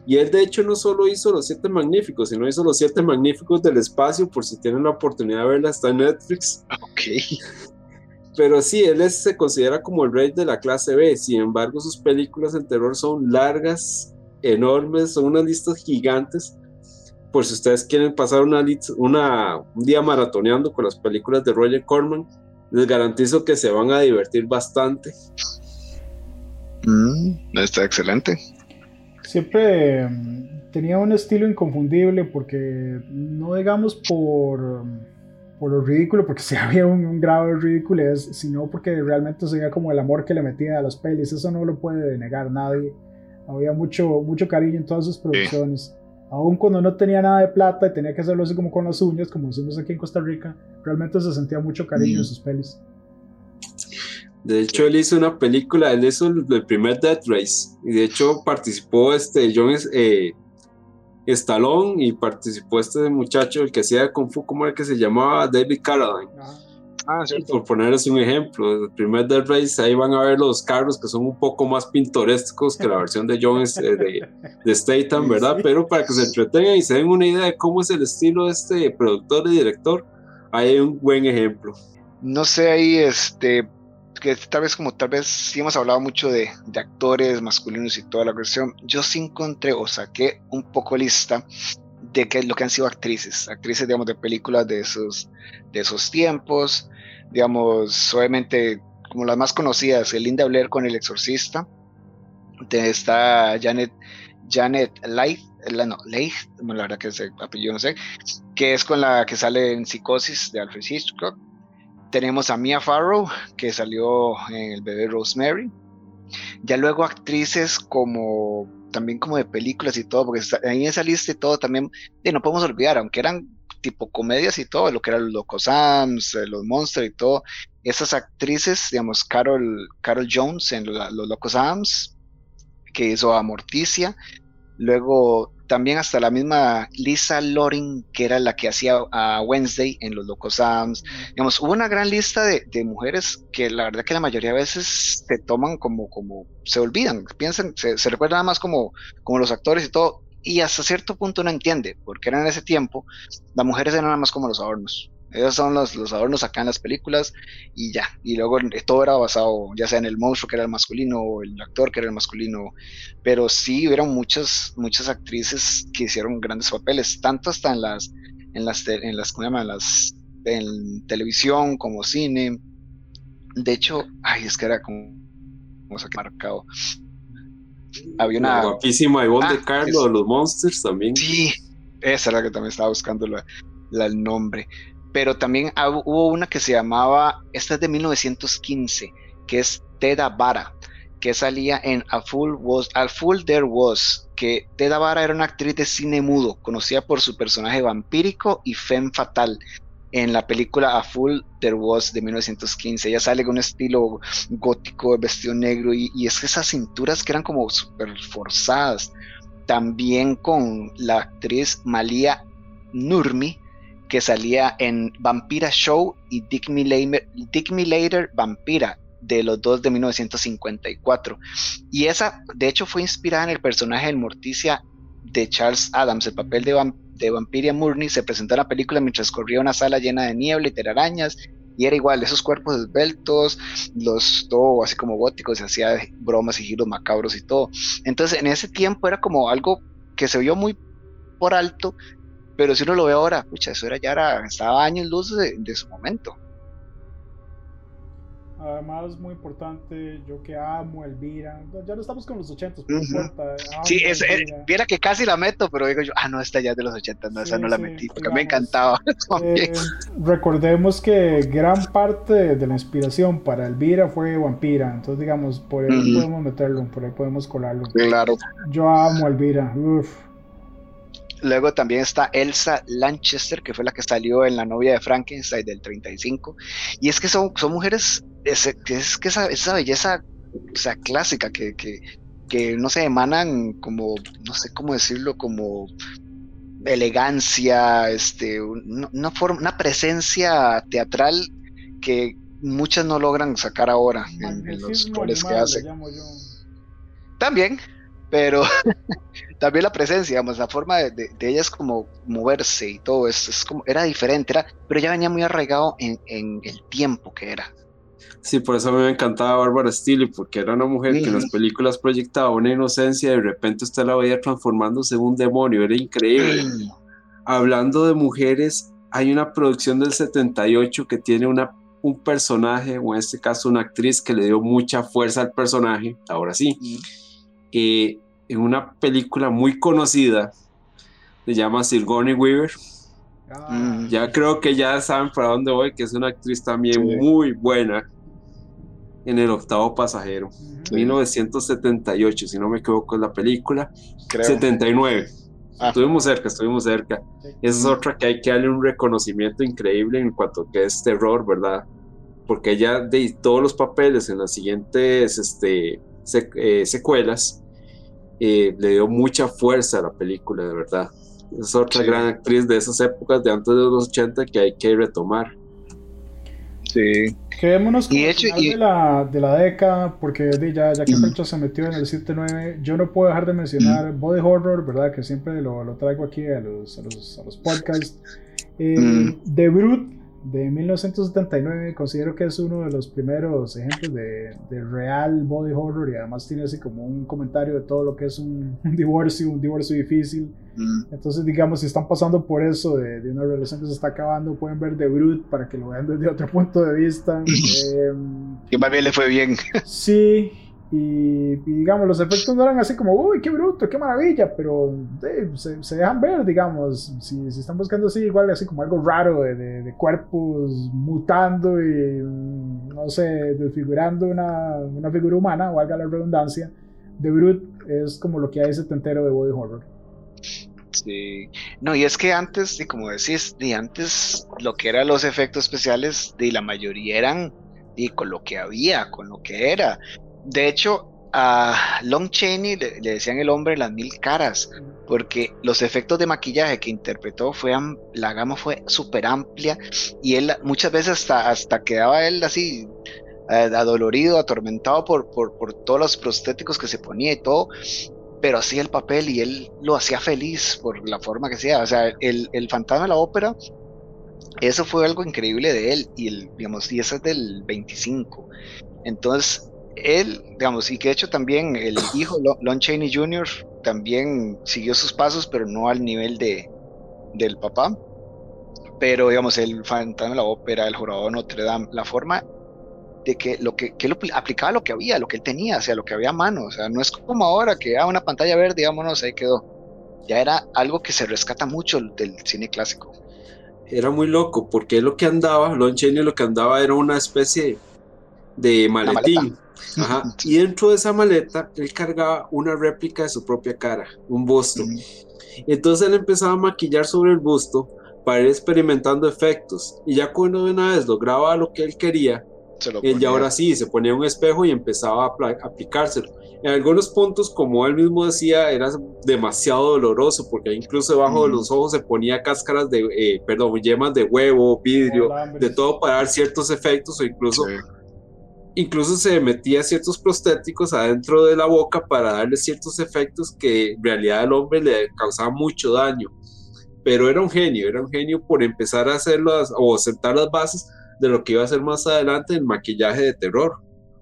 Y él de hecho no solo hizo Los Siete Magníficos, sino hizo Los Siete Magníficos del Espacio, por si tienen la oportunidad de verla, está en Netflix. Ok. Pero sí, él se considera como el rey de la clase B, sin embargo sus películas en terror son largas, enormes, son unas listas gigantes. Por si ustedes quieren pasar una, una, un día maratoneando con las películas de Roger Corman, les garantizo que se van a divertir bastante. Mm, está excelente. Siempre mm, tenía un estilo inconfundible porque no digamos por, por lo ridículo, porque si había un, un grave ridículo, sino porque realmente se veía como el amor que le metía a las pelis. Eso no lo puede negar nadie. Había mucho, mucho cariño en todas sus producciones. Aún cuando no tenía nada de plata y tenía que hacerlo así como con las uñas, como decimos aquí en Costa Rica, realmente se sentía mucho cariño en sus pelis. De hecho, él hizo una película, él hizo el, primer Death Race, y de hecho participó este John eh, Stallone y participó este muchacho, el que hacía Kung Fu, ¿cómo era que se llamaba? David Carradine. Ah, Por ponerles un ejemplo, el primer Dead Race, ahí van a ver los carros que son un poco más pintorescos que la versión de Jones eh, de, de Statham, ¿verdad? Pero para que se entretengan y se den una idea de cómo es el estilo de este productor y director, ahí hay un buen ejemplo. No sé, ahí este, que tal vez como tal vez sí hemos hablado mucho de, de, actores masculinos y toda la cuestión, yo sí encontré o saqué un poco lista de qué es lo que han sido actrices, actrices digamos de películas de esos, de esos tiempos, digamos, obviamente como las más conocidas, el Linda Blair con El Exorcista, está Janet, Janet Leigh, la, no, Leigh, la verdad que ese apellido no sé, que es con la que sale en Psicosis de Alfred Hitchcock. Tenemos a Mia Farrow, que salió en El bebé Rosemary. Ya luego actrices como también como de películas y todo, porque ahí en esa lista y todo también, y no podemos olvidar, aunque eran tipo comedias y todo, lo que eran los Locos Sams, eh, los Monsters y todo, esas actrices, digamos, Carol, Carol Jones en Los Locos Sams, que hizo a Morticia, luego también hasta la misma Lisa Loring, que era la que hacía a Wednesday en Los Locos Sams. Digamos, hubo una gran lista de, mujeres que la verdad que la mayoría de veces se toman como, como, se olvidan, piensan, se, se recuerdan nada más como, como los actores y todo, y hasta cierto punto no entiende, porque era en ese tiempo, las mujeres eran nada más como los adornos. Ellos son los, los adornos acá en las películas y ya. Y luego todo era basado ya sea en el monstruo que era el masculino o el actor que era el masculino. Pero sí hubieron muchas, muchas actrices que hicieron grandes papeles, tanto hasta en las, en las, en las, ¿cómo llaman? En televisión como cine. De hecho, ay, es que era como, como se ha marcado había una. guapísima Ivonne ah, de Carlo de los Monsters también. Sí, esa era la que también estaba buscando el nombre. Pero también hubo una que se llamaba, esta es de 1915, que es Teda Vara, que salía en A Fool, Was, A Fool There Was, que Teda Vara era una actriz de cine mudo, conocida por su personaje vampírico y femme fatal en la película A Full There Was de 1915. Ella sale con un estilo gótico, vestido negro, y, es que esas cinturas que eran como súper forzadas. También con la actriz Malia Nurmi, que salía en Vampira Show y Dick Me, Later, Vampira, de los dos de 1954. Y esa, de hecho, fue inspirada en el personaje de Morticia de Charles Adams, el papel de, de Vampiria Murney se presentó en la película mientras corría una sala llena de niebla y telarañas, y era igual, esos cuerpos esbeltos, los todo así como góticos, hacía bromas y giros macabros y todo. Entonces, en ese tiempo era como algo que se vio muy por alto, pero si uno lo ve ahora, pucha, eso era ya estaba años luz de su momento. Además, muy importante, yo que amo Elvira. Ya no estamos con los 80, pero importa. Sí, es, viera que casi la meto, pero digo yo, ah, no, esta ya es de los 80, no, esa no la metí, porque me encantaba. Eh, recordemos que gran parte de la inspiración para Elvira fue Vampira, entonces, digamos, por ahí podemos meterlo, por ahí podemos colarlo. Claro. Yo amo Elvira, uff. Luego también está Elsa Lanchester, que fue la que salió en La novia de Frankenstein del 35. Y es que son, son mujeres, es, es que esa, esa belleza o sea, clásica que, que, que, no se emanan como, no sé cómo decirlo, como elegancia, este, una, forma, una presencia teatral que muchas no logran sacar ahora en, los roles que hace. También, pero también la presencia, digamos, la forma de, de, ella es como moverse y todo, es, es, como, era diferente, era, pero ya venía muy arraigado en, en el tiempo que era. Sí, por eso a mí me encantaba Bárbara Steele, porque era una mujer que en las películas proyectaba una inocencia y de repente usted la veía transformándose en un demonio, era increíble. Hablando de mujeres, hay una producción del 78 que tiene una, un personaje, o en este caso una actriz que le dio mucha fuerza al personaje, ahora sí, eh, en una película muy conocida, se llama Sigourney Weaver. Ah. Ya creo que ya saben para dónde voy, que es una actriz también muy buena en el octavo pasajero. 1978, si no me equivoco, es la película. 79. Ah. Estuvimos cerca, estuvimos cerca. Esa es otra que hay que darle un reconocimiento increíble en cuanto a que es terror, ¿verdad? Porque ella de todos los papeles en las siguientes este, eh, secuelas eh, le dio mucha fuerza a la película, de verdad. Es otra gran actriz de esas épocas de antes de los 80 que hay que retomar. Sí. Quedémonos con el final de, la, de la década, porque ya, ya que Pecho se metió en el 7-9, yo no puedo dejar de mencionar Body Horror, ¿verdad? Que siempre lo, lo traigo aquí a los, a los, a los podcasts. Eh, The Brute de 1979 considero que es uno de los primeros ejemplos de, de, real body horror y además tiene así como un comentario de todo lo que es un, divorcio, un divorcio difícil. Mm. Entonces digamos si están pasando por eso de, de, una relación que se está acabando pueden ver The Brute para que lo vean desde otro punto de vista. eh, que más bien le fue bien. sí, y, digamos, los efectos no eran así como, uy, qué bruto, qué maravilla, pero se, dejan ver, digamos, si, si, están buscando así, igual así como algo raro de, de, cuerpos mutando y, mm, no sé, desfigurando una, una figura humana, valga la redundancia, The Brute es como lo que hay setentero de body horror. Sí, no, y es que antes, y como decís, y antes lo que eran los efectos especiales, de la mayoría eran y con lo que había, con lo que era de hecho, a Long Chaney le, decían el hombre las mil caras, porque los efectos de maquillaje que interpretó fue la gama fue súper amplia y él muchas veces hasta, hasta quedaba él así eh, adolorido, atormentado por, por, por, todos los prostéticos que se ponía y todo, pero hacía el papel y él lo hacía feliz por la forma que sea. O sea, el, el fantasma de la ópera, eso fue algo increíble de él y, el, digamos, y ese es del 25. Entonces, él, digamos, y que de hecho también el hijo, Lon Chaney Jr., también siguió sus pasos, pero no al nivel de, del papá. Pero, digamos, el fantasma de la ópera, el jorobado de Notre Dame, la forma de que lo que, que aplicaba lo que había, lo que él tenía, o sea, lo que había a mano, o sea, no es como ahora que ah, una pantalla verde, digamos, ahí quedó. Ya era algo que se rescata mucho del cine clásico. Era muy loco, porque lo que andaba, Lon Chaney lo que andaba era una especie maletín. Y dentro de esa maleta, él cargaba una réplica de su propia cara, un busto. Entonces él empezaba a maquillar sobre el busto para ir experimentando efectos. Y ya cuando de una vez lograba lo que él quería, él ya ahora sí se ponía un espejo y empezaba a aplicárselo. En algunos puntos, como él mismo decía, era demasiado doloroso porque incluso debajo de los ojos se ponía cáscaras de, eh, perdón, yemas de huevo, vidrio, de todo para dar ciertos efectos o incluso incluso se metía ciertos prostéticos adentro de la boca para darle ciertos efectos que en realidad al hombre le causaban mucho daño. Pero era un genio, era un genio por empezar a hacerlo o sentar las bases de lo que iba a ser más adelante el maquillaje de terror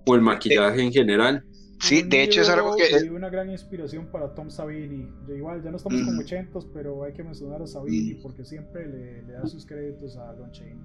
o el maquillaje en general. Sí, de hecho es algo que... Es una gran inspiración para Tom Savini. igual, ya no estamos con ochentos, pero hay que mencionar a Savini porque siempre le, le da sus créditos a Don Chaney.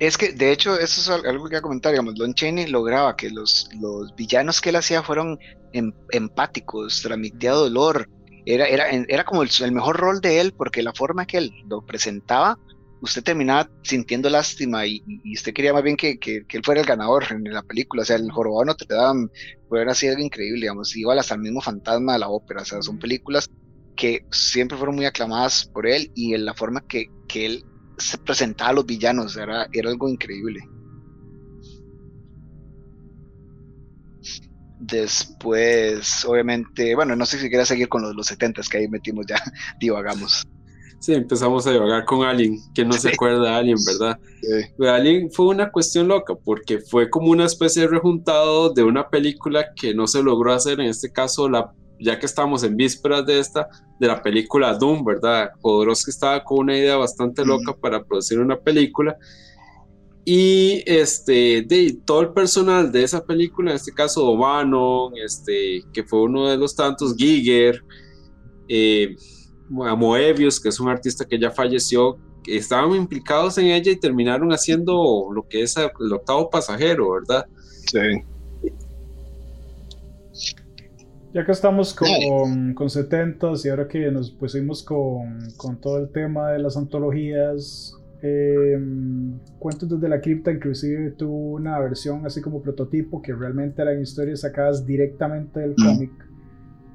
Es que, de hecho, eso es algo que voy a comentar, Lon Chaney lograba que los, los villanos que él hacía fueron em, empáticos, transmitía dolor, era, era, era como el, mejor rol de él, porque la forma que él lo presentaba, usted terminaba sintiendo lástima y, usted quería más bien que, que, él fuera el ganador en la película, o sea, el jorobado Notre Dame fue así algo increíble, digamos, igual hasta el mismo fantasma de la ópera, o sea, son películas que siempre fueron muy aclamadas por él y en la forma que, que él presentaba a los villanos, era, era algo increíble. Después, obviamente, bueno, no sé si quieres seguir con los, los 70 que ahí metimos ya, divagamos. Sí, empezamos a divagar con Alien. que no se acuerda de Alien, verdad? Alien fue una cuestión loca porque fue como una especie de rejuntado de una película que no se logró hacer, en este caso, la, ya que estamos en vísperas de esta, de la película Doom, ¿verdad? Jodorowsky estaba con una idea bastante loca para producir una película. Y este, de todo el personal de esa película, en este caso O'Bannon, este, que fue uno de los tantos, Giger, eh, Moebius, que es un artista que ya falleció, estaban implicados en ella y terminaron haciendo lo que es el octavo pasajero, ¿verdad? Sí. Ya que estamos con, con 70 y ahora que nos pusimos con, con, todo el tema de las antologías, eh, Cuentos desde la cripta inclusive tuvo una versión así como prototipo que realmente eran historias sacadas directamente del cómic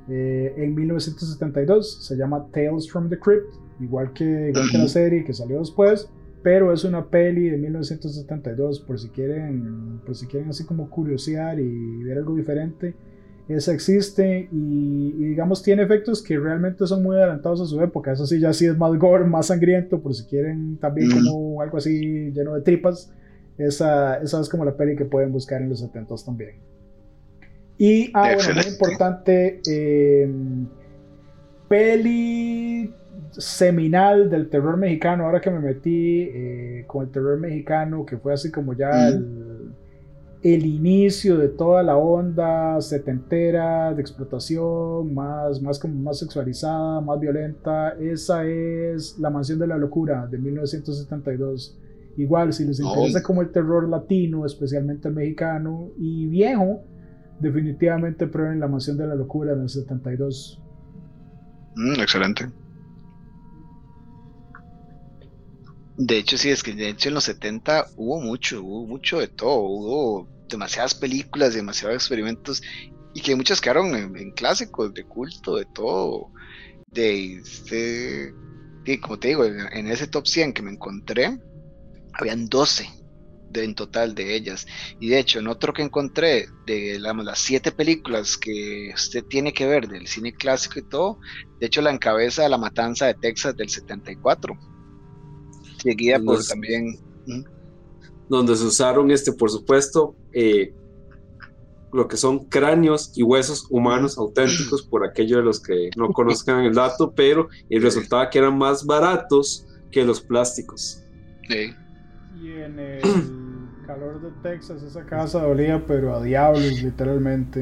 eh, en 1972 se llama Tales from the Crypt, igual que, la serie que salió después, pero es una peli de 1972 por si quieren, por si quieren así como curiosear y ver algo diferente. Esa existe y, digamos tiene efectos que realmente son muy adelantados a su época. Eso sí, ya sí es más gore, más sangriento, por si quieren también como algo así lleno de tripas. Esa, esa es como la peli que pueden buscar en los 70 también. Y, ah, bueno, muy importante, eh, peli seminal del terror mexicano, ahora que me metí eh, con el terror mexicano, que fue así como ya el, inicio de toda la onda setentera de explotación, más, más, como más sexualizada, más violenta, esa es La Mansión de la Locura de 1972. Igual, si les interesa como el terror latino, especialmente el mexicano, y viejo, definitivamente prueben La Mansión de la Locura en el 72. Mm, excelente. De hecho, sí, es que de hecho en los 70 hubo mucho, hubo mucho de todo, hubo demasiadas películas, demasiados experimentos y que muchas quedaron en, clásicos de culto, de todo. De, este, como te digo, en, ese top 100 que me encontré, habían 12 en total de ellas. Y de hecho, en otro que encontré de las siete películas que usted tiene que ver del cine clásico y todo, de hecho la encabeza de La Matanza de Texas del 74. Seguida por también... Donde se usaron, este, por supuesto, eh, lo que son cráneos y huesos humanos auténticos, por aquellos de los que no conozcan el dato, pero el resultado que eran más baratos que los plásticos. Y en el calor de Texas, esa casa dolía, pero a diablos, literalmente.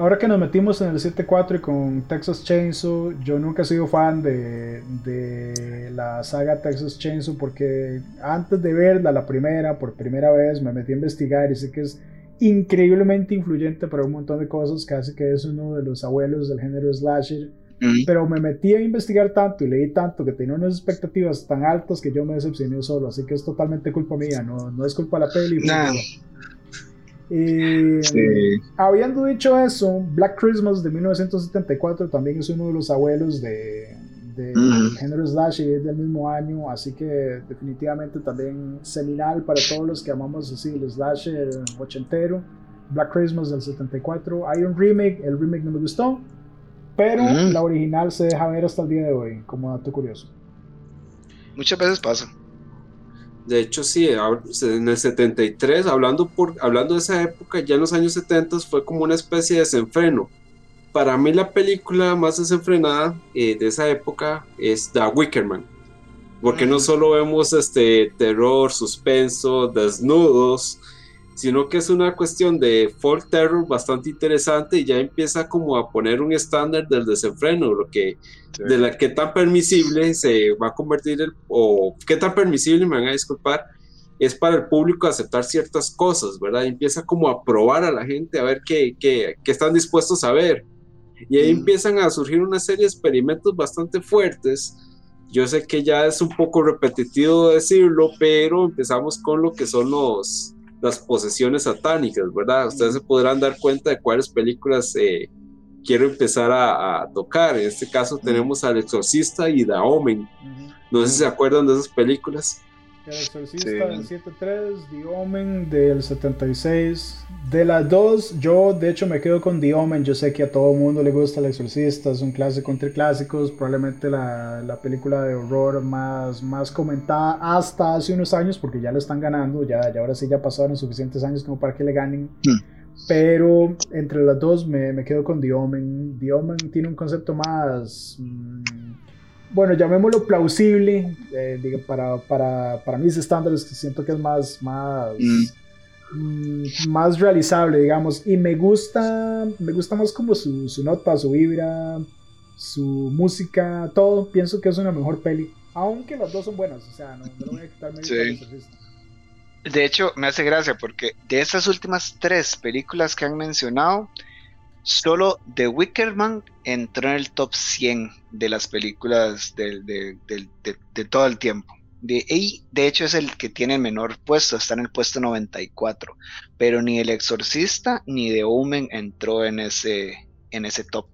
Ahora que nos metimos en el 7.4 y con Texas Chainsaw, yo nunca he sido fan de, de, la saga Texas Chainsaw porque antes de verla, la primera, por primera vez, me metí a investigar y sé que es increíblemente influyente para un montón de cosas, casi que es uno de los abuelos del género slasher. Pero me metí a investigar tanto y leí tanto que tenía unas expectativas tan altas que yo me decepcioné solo, así que es totalmente culpa mía, no, no es culpa de la peli. Habiendo dicho eso, Black Christmas de 1974 también es uno de los abuelos de, de género slash y es del mismo año, así que definitivamente también seminal para todos los que amamos así el slasher ochentero. Black Christmas del 74. Hay un remake, el remake no me gustó, pero la original se deja ver hasta el día de hoy, como dato curioso. Muchas veces pasa. De hecho, sí, en el 73, hablando, por, hablando de esa época, ya en los años 70 fue como una especie de desenfreno. Para mí la película más desenfrenada eh, de esa época es The Wickerman, porque no solo vemos este terror, suspenso, desnudos, sino que es una cuestión de folk terror bastante interesante y ya empieza como a poner un estándar del desenfreno, lo que de la que tan permisible se va a convertir el, o qué tan permisible me van a disculpar es para el público aceptar ciertas cosas, ¿verdad? Y empieza como a probar a la gente a ver qué, qué, qué están dispuestos a ver. Y ahí empiezan a surgir una serie de experimentos bastante fuertes. Yo sé que ya es un poco repetitivo decirlo, pero empezamos con lo que son los, las posesiones satánicas, ¿verdad? Ustedes se podrán dar cuenta de cuáles películas eh, quiero empezar a, tocar. En este caso tenemos al Exorcista y The Omen. No sé si se acuerdan de esas películas. El Exorcista del 73, The Omen del 76. De las dos, yo de hecho me quedo con The Omen. Yo sé que a todo mundo le gusta El Exorcista, es un clásico entre clásicos. Probablemente la, la, película de horror más, más comentada hasta hace unos años, porque ya lo están ganando. Ya, ya ahora sí ya pasaron suficientes años como para que le ganen. Hmm. Pero entre las dos me, me, quedo con The Omen. The Omen tiene un concepto más. Mmm, bueno, llamémoslo plausible, eh, para, para, para, mis estándares, que siento que es más, más, mm. Mm, más realizable, digamos. Y me gusta, me gusta más como su, su, nota, su vibra, su música, todo. Pienso que es una mejor peli. Aunque las dos son buenas, o sea, no, no voy a quitarme sí. De hecho, me hace gracia porque de esas últimas tres películas que han mencionado, Solo The Wicker Man entró en el top 100 de las películas de, de, todo el tiempo. De, de hecho es el que tiene el menor puesto, está en el puesto 94. Pero ni El Exorcista ni The Omen entró en ese, en ese top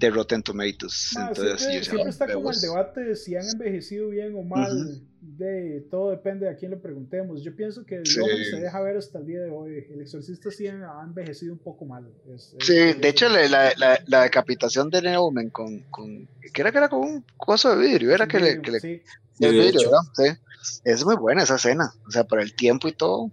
de Rotten Tomatoes. Entonces, siempre, está como el debate de si han envejecido bien o mal. de, todo depende de a quién le preguntemos. Yo pienso que sí. se deja ver hasta el día de hoy. El exorcista sí ha envejecido un poco mal. sí, de hecho la, la, la, decapitación de Neumann con, con que era que era con un coso de vidrio, era que le, que le sí. vidrio, sí. Es muy buena esa escena, o sea, por el tiempo y todo.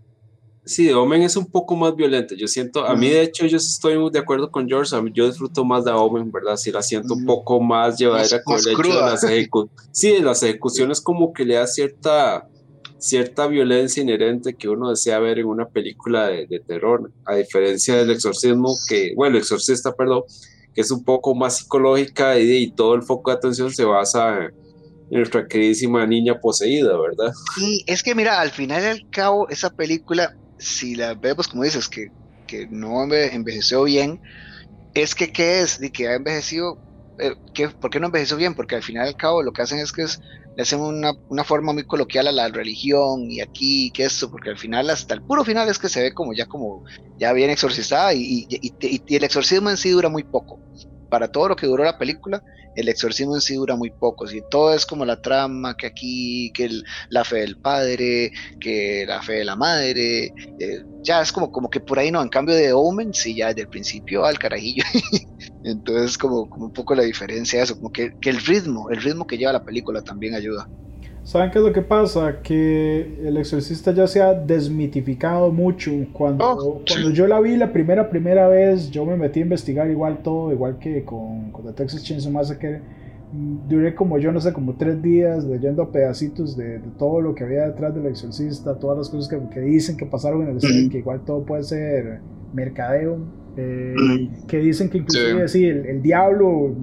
Sí, Omen es un poco más violento. Yo siento, a mí de hecho, yo estoy muy de acuerdo con George. yo disfruto más de Omen, ¿verdad? Sí, la siento un poco más llevadera con el hecho de las ejecuciones. Sí, las ejecuciones como que le da cierta, cierta violencia inherente que uno desea ver en una película de, terror, a diferencia del exorcismo, que, bueno, el exorcista, perdón, que es un poco más psicológica y, y todo el foco de atención se basa en nuestra queridísima niña poseída, ¿verdad? Sí, es que mira, al final y al cabo, esa película si la vemos como dices, que, que no envejeció bien, es que ¿qué es? De que ha envejecido, eh, ¿por qué no envejeció bien? Porque al final y al cabo lo que hacen es que le hacen una, una, forma muy coloquial a la religión y aquí, que esto, porque al final, hasta el puro final es que se ve como ya como, ya bien exorcizada y, y, y el exorcismo en sí dura muy poco. Para todo lo que duró la película, el exorcismo en sí dura muy poco, si todo es como la trama, que aquí, que la fe del padre, que la fe de la madre, eh, ya es como, como que por ahí no, en cambio de Omen, sí, ya desde el principio al carajillo, entonces como, como un poco la diferencia eso, como que, que el ritmo, el ritmo que lleva la película también ayuda. ¿Saben qué es lo que pasa? Que el exorcista ya se ha desmitificado mucho. Cuando, oh, cuando yo la vi la primera, primera vez, yo me metí a investigar igual todo, igual que con, con The Texas Chainsaw Massacre. Duré como yo no sé, como tres días leyendo pedacitos de, de todo lo que había detrás del exorcista, todas las cosas que, que dicen que pasaron en el cine, que igual todo puede ser mercadeo, eh, que dicen que inclusive sí. el, el diablo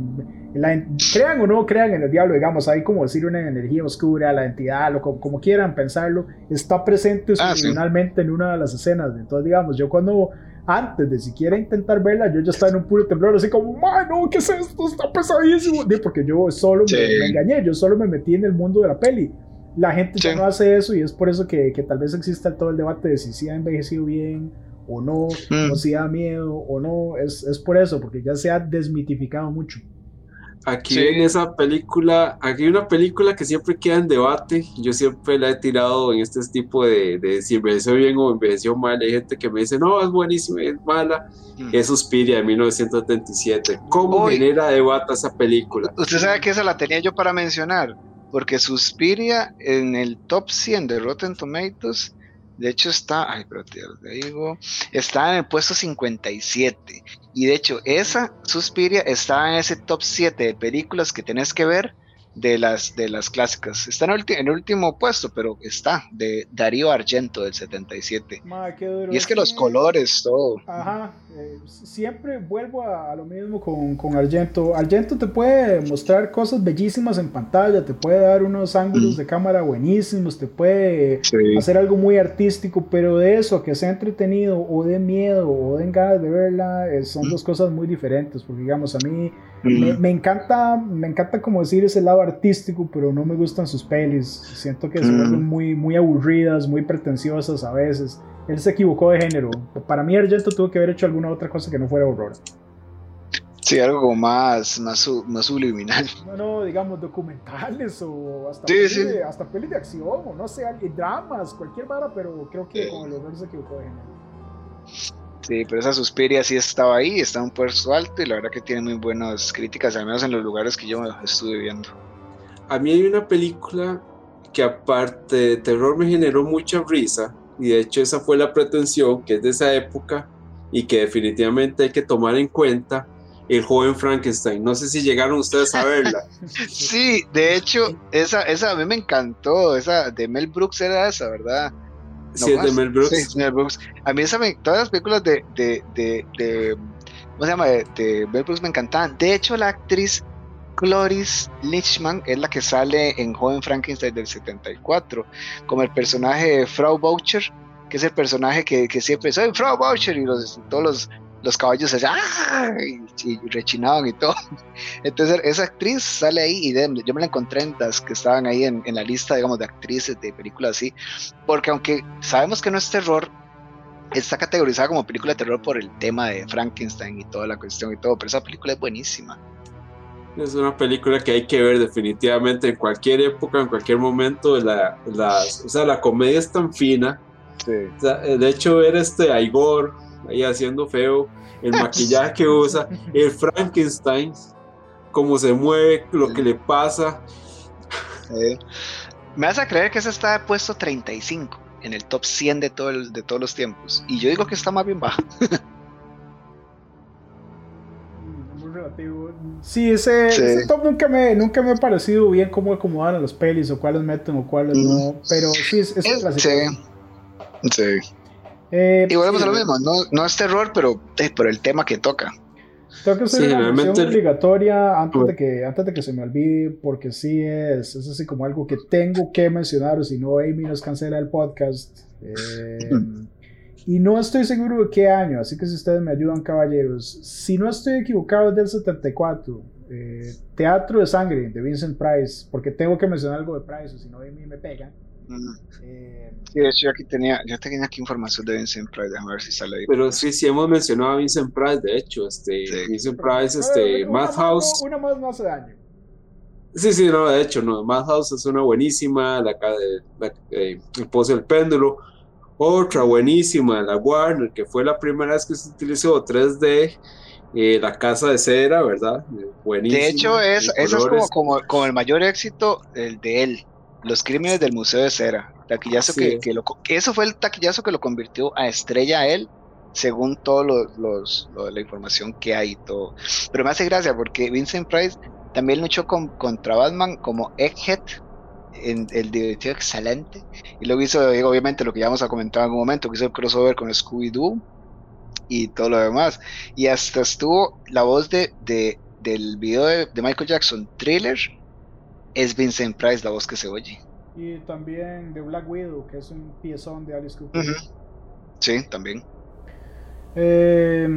crean o no crean en el diablo, digamos, hay como decir una energía oscura, la entidad, lo, como, quieran pensarlo, está presente ah, en una de las escenas. Entonces, digamos, yo cuando antes de siquiera intentar verla, yo ya estaba en un puro temblor, así como, no, ¿qué es esto? Está pesadísimo. Porque yo solo me, engañé, yo solo me metí en el mundo de la peli. La gente ya no hace eso y es por eso que, que, tal vez exista todo el debate de si sí ha envejecido bien o no, mm. o si da miedo o no. Es, es por eso, porque ya se ha desmitificado mucho. Aquí en esa película, aquí hay una película que siempre queda en debate. Yo siempre la he tirado en este tipo de, de si envejeció bien o envejeció mal. Hay gente que me dice, no, es buenísima, es mala. Mm. Es Suspiria de 1977. ¿Cómo genera debate esa película? Usted sabe que esa la tenía yo para mencionar, porque Suspiria en el top 100 de Rotten Tomatoes de hecho está, ay, pero te digo, está en el puesto 57. Y de hecho, esa Suspiria está en ese top 7 de películas que tenés que ver de las, de las clásicas. Está en el, último puesto, pero está, de Darío Argento del 77. Y es que los colores, todo. Ajá, eh, siempre vuelvo a, lo mismo con, con, Argento. Argento te puede mostrar cosas bellísimas en pantalla, te puede dar unos ángulos de cámara buenísimos, te puede hacer algo muy artístico, pero de eso, que sea entretenido o de miedo o de ganas de verla, eh, son dos cosas muy diferentes, porque digamos, a mí me, encanta, me encanta como decir ese lado artístico, pero no me gustan sus pelis. Siento que son muy, muy aburridas, muy pretenciosas a veces. Él se equivocó de género. Para mí Argento tuvo que haber hecho alguna otra cosa que no fuera horror. Sí, algo como más, más, más subliminal. No, no, digamos documentales o hasta, sí, pelis, sí. De, hasta pelis de acción o no sé, dramas, cualquier vara, pero creo que con el horror se equivocó de género. Sí, pero esa Suspiria sí estaba ahí, está en un puesto alto y la verdad que tiene muy buenas críticas, al menos en los lugares que yo estuve viendo. A mí hay una película que aparte de terror me generó mucha risa y de hecho esa fue la pretensión que es de esa época y que definitivamente hay que tomar en cuenta el joven Frankenstein. No sé si llegaron ustedes a verla. sí, de hecho, esa, esa a mí me encantó, esa de Mel Brooks era esa, ¿verdad? Sí, de Mel Brooks. Sí, Mel Brooks. A mí esa me, todas las películas de, de, de, de ¿cómo se llama? De, de, Mel Brooks me encantaban. De hecho, la actriz Cloris Lichman es la que sale en Joven Frankenstein del 74, como el personaje de Frau Boucher, que es el personaje que, que siempre soy Frau Boucher y los, todos los, los caballos allá y, y, rechinaban y todo. Entonces esa actriz sale ahí y de, yo me la encontré en las que estaban ahí en, en, la lista, digamos, de actrices de películas así, porque aunque sabemos que no es terror, está categorizada como película de terror por el tema de Frankenstein y toda la cuestión y todo, pero esa película es buenísima. Es una película que hay que ver definitivamente en cualquier época, en cualquier momento. La, la, o sea, la comedia es tan fina. Sí. O sea, de hecho, ver este a Igor ahí haciendo feo, el maquillaje que usa, el Frankenstein, cómo se mueve, lo que le pasa. Sí. Me vas a creer que ese está puesto 35 en el top 100 de, todo el, de todos los tiempos. Y yo digo que está más bien bajo. Muy relativo. Sí, ese, sí. ese, top nunca me, nunca me ha parecido bien cómo acomodan a los pelis o cuáles meten o cuáles mm. no. Pero sí, es, es, es Sí. sí. Eh, y volvemos sí, a lo mismo, no, no es terror, pero es por el tema que toca. Tengo que hacer sí, una mención obligatoria antes de, que, antes de que se me olvide, porque sí es, es así como algo que tengo que mencionar, o si no, Amy nos cancela el podcast. Eh, y no estoy seguro de qué año, así que si ustedes me ayudan, caballeros. Si no estoy equivocado, es del 74. Eh, Teatro de Sangre, de Vincent Price, porque tengo que mencionar algo de Price, o si no, Amy me pega. Eh, sí, de hecho, yo aquí tenía, yo tenía aquí información de Vincent Price, déjame ver si sale ahí. Pero sí, sí hemos mencionado a Vincent Price, de hecho, este, sí. Vincent Price, este, Madhouse. Una, una más no hace daño. Sí, sí, no, de hecho, no, Madhouse es una buenísima, la, la, eh, El Pozo del Péndulo, otra buenísima, la Warner, que fue la primera vez que se utilizó 3D, eh, la Casa de Cera, ¿verdad? Buenísima. De hecho, es, eso es como, como, como el mayor éxito el de él. Los crímenes del Museo de Cera. Taquillazo sí. que, que, lo, que eso fue el taquillazo que lo convirtió a estrella a él, según toda los, los, lo, la información que hay y todo. Pero me hace gracia porque Vincent Price también luchó con, contra Batman como Egghead, en el divertido excelente. Y luego hizo, obviamente, lo que ya vamos a comentar en algún momento, que hizo el crossover con Scooby-Doo y todo lo demás. Y hasta estuvo la voz de, de del video de, de Michael Jackson, Thriller, es Vincent Price la voz que se oye. Y también de Black Widow, que es un piezón de Alice Cooper. Uh -huh. Sí, también. Eh,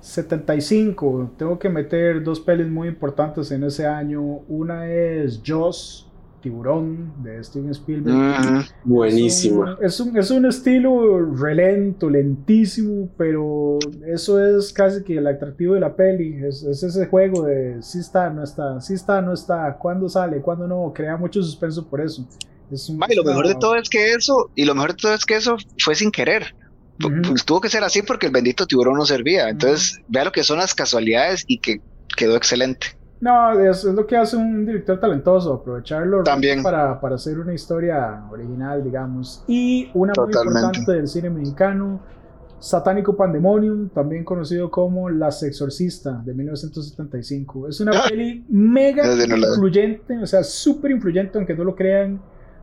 75, tengo que meter dos pelis muy importantes en ese año. Una es Jaws, Tiburón, de Steven Spielberg. -huh. Buenísima. Es un, es, un, es un, estilo relento, lentísimo, pero eso es casi que el atractivo de la peli. Es, es ese juego de si está, no está, si está, no está, cuándo sale, cuándo no. Crea mucho suspenso por eso. Es un, y lo mejor de todo es que eso, y lo mejor de todo es que eso fue sin querer. Uh -huh. Pues tuvo que ser así porque el bendito tiburón no servía. Entonces, uh -huh. vea lo que son las casualidades y que quedó excelente. No, es, es, lo que hace un director talentoso, aprovecharlo También. Para, para hacer una historia original, digamos. Y una Totalmente. muy importante del cine mexicano, Satánico Pandemonium, también conocido como Las Exorcista, de 1975. Es una Ah. peli mega no influyente, o sea, súper influyente, aunque no lo crean.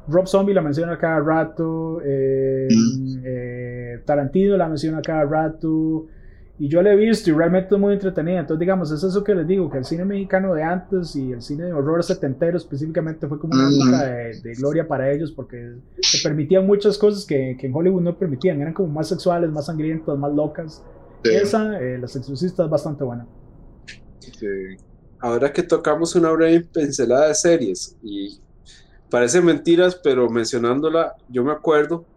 Rob Zombie la menciona cada rato, eh, Mm. eh, Tarantino la menciona cada rato, y yo la he visto y realmente es muy entretenida. Entonces, digamos, es eso que les digo, que el cine mexicano de antes y el cine de horror setentero específicamente fue como una época de, de gloria para ellos porque se permitían muchas cosas que, que en Hollywood no permitían, eran como más sexuales, más sangrientas, más locas. Sí, Esa, eh, Las Exorcistas, es bastante buena. sí. Ahora que tocamos una breve pincelada de series y parece mentiras, pero mencionándola, yo me acuerdo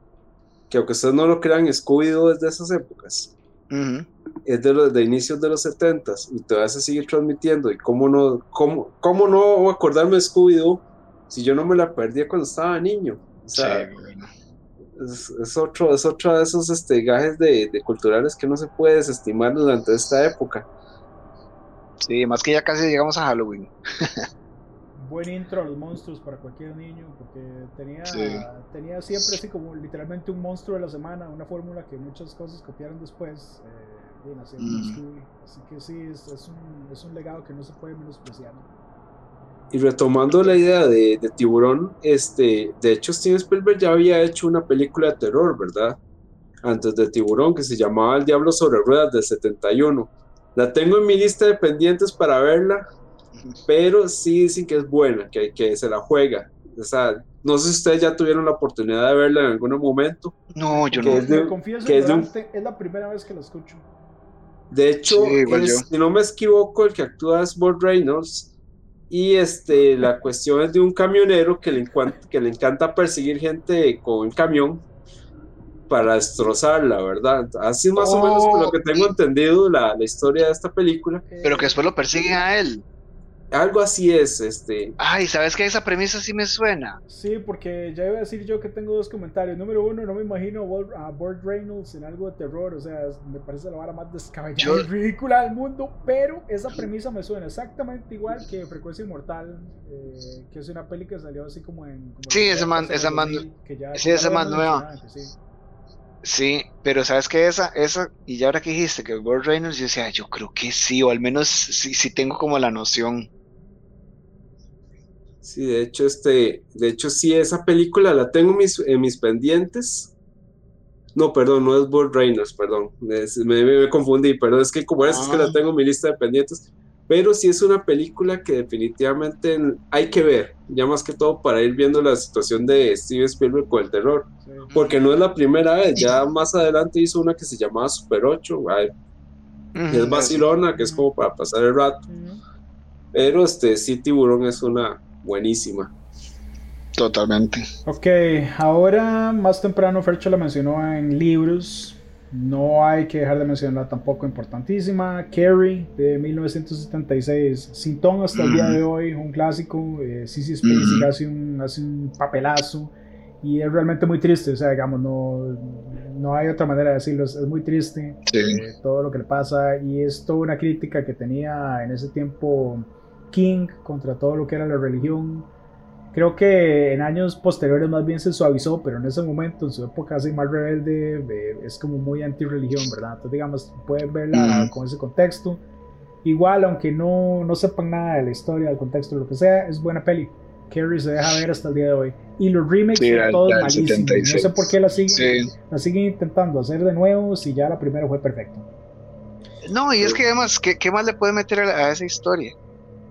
que aunque ustedes no lo crean, Scooby-Doo es de esas épocas. Ujú. Es de los de inicios de los 70 y todavía se sigue transmitiendo y cómo no, cómo, cómo no acordarme de Scooby-Doo si yo no me la perdía cuando estaba niño. O sea, es, otro, es otro de esos este, gajes de, de, culturales que no se puede desestimar durante esta época. Sí, más que ya casi llegamos a Halloween. Buen intro a los monstruos para cualquier niño, porque tenía, tenía siempre así como literalmente un monstruo de la semana, una fórmula que muchas cosas copiaron después. Eh, bien, así, mm. así que sí, es, es, un, es un legado que no se puede menospreciar. Y retomando la idea de, de, Tiburón, este, de hecho Steven Spielberg ya había hecho una película de terror, ¿verdad? Antes de Tiburón, que se llamaba El Diablo sobre Ruedas del 71. La tengo en mi lista de pendientes para verla, pero sí dicen que es buena, que, que se la juega. O sea, no sé si ustedes ya tuvieron la oportunidad de verla en algún momento. No, yo no. Es de, confieso, que es, es, la primera vez que la escucho. De hecho, si no me equivoco, el que actúa es Bob Reynolds y este, la cuestión es de un camionero que le, que le encanta perseguir gente con un camión para destrozarla, ¿verdad? Así más o menos por lo que tengo entendido la, la historia de esta película. Pero que después lo persiguen a él. Algo así es, este. Ay, ¿sabes que esa premisa sí me suena? Sí, porque ya iba a decir yo que tengo dos comentarios. Número uno, no me imagino a Burt Reynolds en algo de terror, o sea, me parece la vara más descabellada y ridícula del mundo, pero esa premisa me suena exactamente igual que Frecuencia Inmortal, eh, que es una peli que salió así como en... sí, esa man, esa man, sí, esa man nueva. Sí. pero sabes que esa, esa, y ya ahora que dijiste que Burt Reynolds, yo decía, yo creo que sí, o al menos sí, sí tengo como la noción. Sí, de hecho, este, de hecho, sí, esa película la tengo en mis, en mis pendientes. No, perdón, no es Bob Reynolds, perdón. me, confundí, perdón, es que como es, que la ah. tengo en mi lista de pendientes. Pero sí es una película que definitivamente hay que ver, ya más que todo para ir viendo la situación de Steven Spielberg con el terror. Porque no es la primera vez, ya más adelante hizo una que se llamaba Super 8, que es Barcelona, que es como para pasar el rato. Pero este sí, Tiburón es una, buenísima. Totalmente. Ok, ahora más temprano Fercho la mencionó en libros. No hay que dejar de mencionarla tampoco, importantísima. Carrie de 1976. Sin hasta el día de hoy, un clásico. Eh, Sissy Spacek hace, un, hace un papelazo. Y es realmente muy triste, o sea, digamos, no, no hay otra manera de decirlo, es, muy triste eh, todo lo que le pasa. Y es toda una crítica que tenía en ese tiempo King contra todo lo que era la religión. Creo que en años posteriores más bien se suavizó, pero en ese momento, en su época así más rebelde, eh, es como muy anti-religión, ¿verdad? Entonces, digamos, pueden verla con ese contexto. Igual, aunque no, no sepan nada de la historia, del contexto, lo que sea, es buena peli. Carrie se deja ver hasta el día de hoy. Y los remakes son todos malísimos. No sé por qué la siguen, la siguen intentando hacer de nuevo si ya la primera fue perfecta. No, y es que además, ¿qué, qué más le puede meter a esa historia?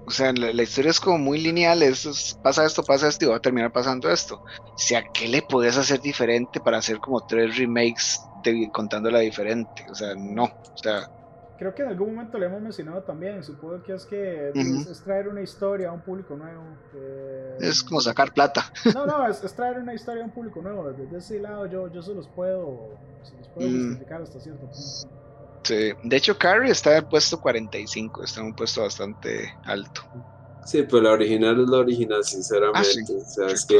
O sea, la, historia es como muy lineal, es, pasa esto, pasa esto y va a terminar pasando esto. O sea, ¿qué le puedes hacer diferente para hacer como tres remakes de, contándola diferente? O sea, no. O sea, Creo que en algún momento le hemos mencionado también, supongo que es que es, traer una historia a un público nuevo. es como sacar plata. No, no, es, traer una historia a un público nuevo. Desde ese lado yo, yo se los puedo, se los puedo justificar hasta cierto punto. Sí. De hecho, Carrie está en el puesto 45, está en un puesto bastante alto. Sí, pues la original es la original, sinceramente. Ah, o sea, es que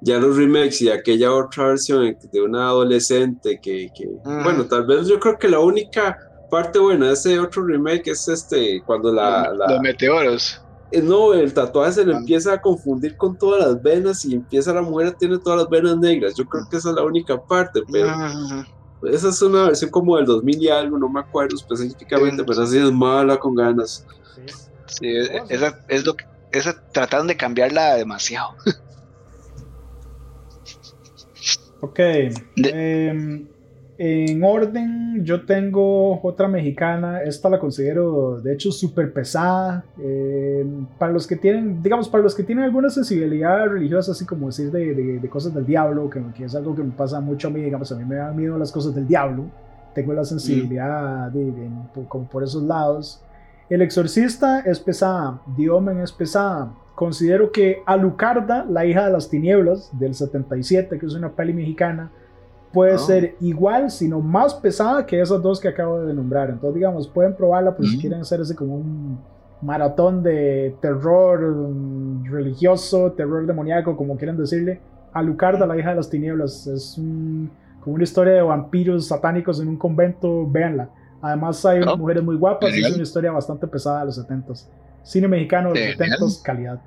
ya los remakes y aquella otra versión de una adolescente que, que bueno, tal vez yo creo que la única parte buena de ese otro remake es este, cuando la... Los, meteoros. Eh, no, el tatuaje se le ah. empieza a confundir con todas las venas y empieza la mujer tiene todas las venas negras. Yo creo que esa es la única parte, pero... Esa es una versión como del 2000 y algo, no me acuerdo específicamente, pero así es mala con ganas. Sí, esa es lo que. Esa trataron de cambiarla demasiado. ok. Em, en orden, yo tengo otra mexicana. Esta la considero, de hecho, súper pesada. Eh, para los que tienen, digamos, para los que tienen alguna sensibilidad religiosa, así como decir de, de, cosas del diablo, que, que, es algo que me pasa mucho a mí, digamos, a mí me dan miedo las cosas del diablo. Tengo la sensibilidad de, como por esos lados. El exorcista es pesada. Diomen es pesada. Considero que Alucarda, la hija de las tinieblas, del 77, que es una peli mexicana, puede Ah. ser igual, sino más pesada que esas dos que acabo de nombrar. Entonces, digamos, pueden probarla por si Ujú. quieren hacer ese como un maratón de terror mm, religioso, terror demoníaco, como quieran decirle. Alucarda, la hija de las tinieblas, es un- como una historia de vampiros satánicos en un convento, véanla. Además hay unas Oh, mujeres muy guapas, es genial. una historia bastante pesada de los 70s. Cine mexicano de los Genial. 70s, calidad.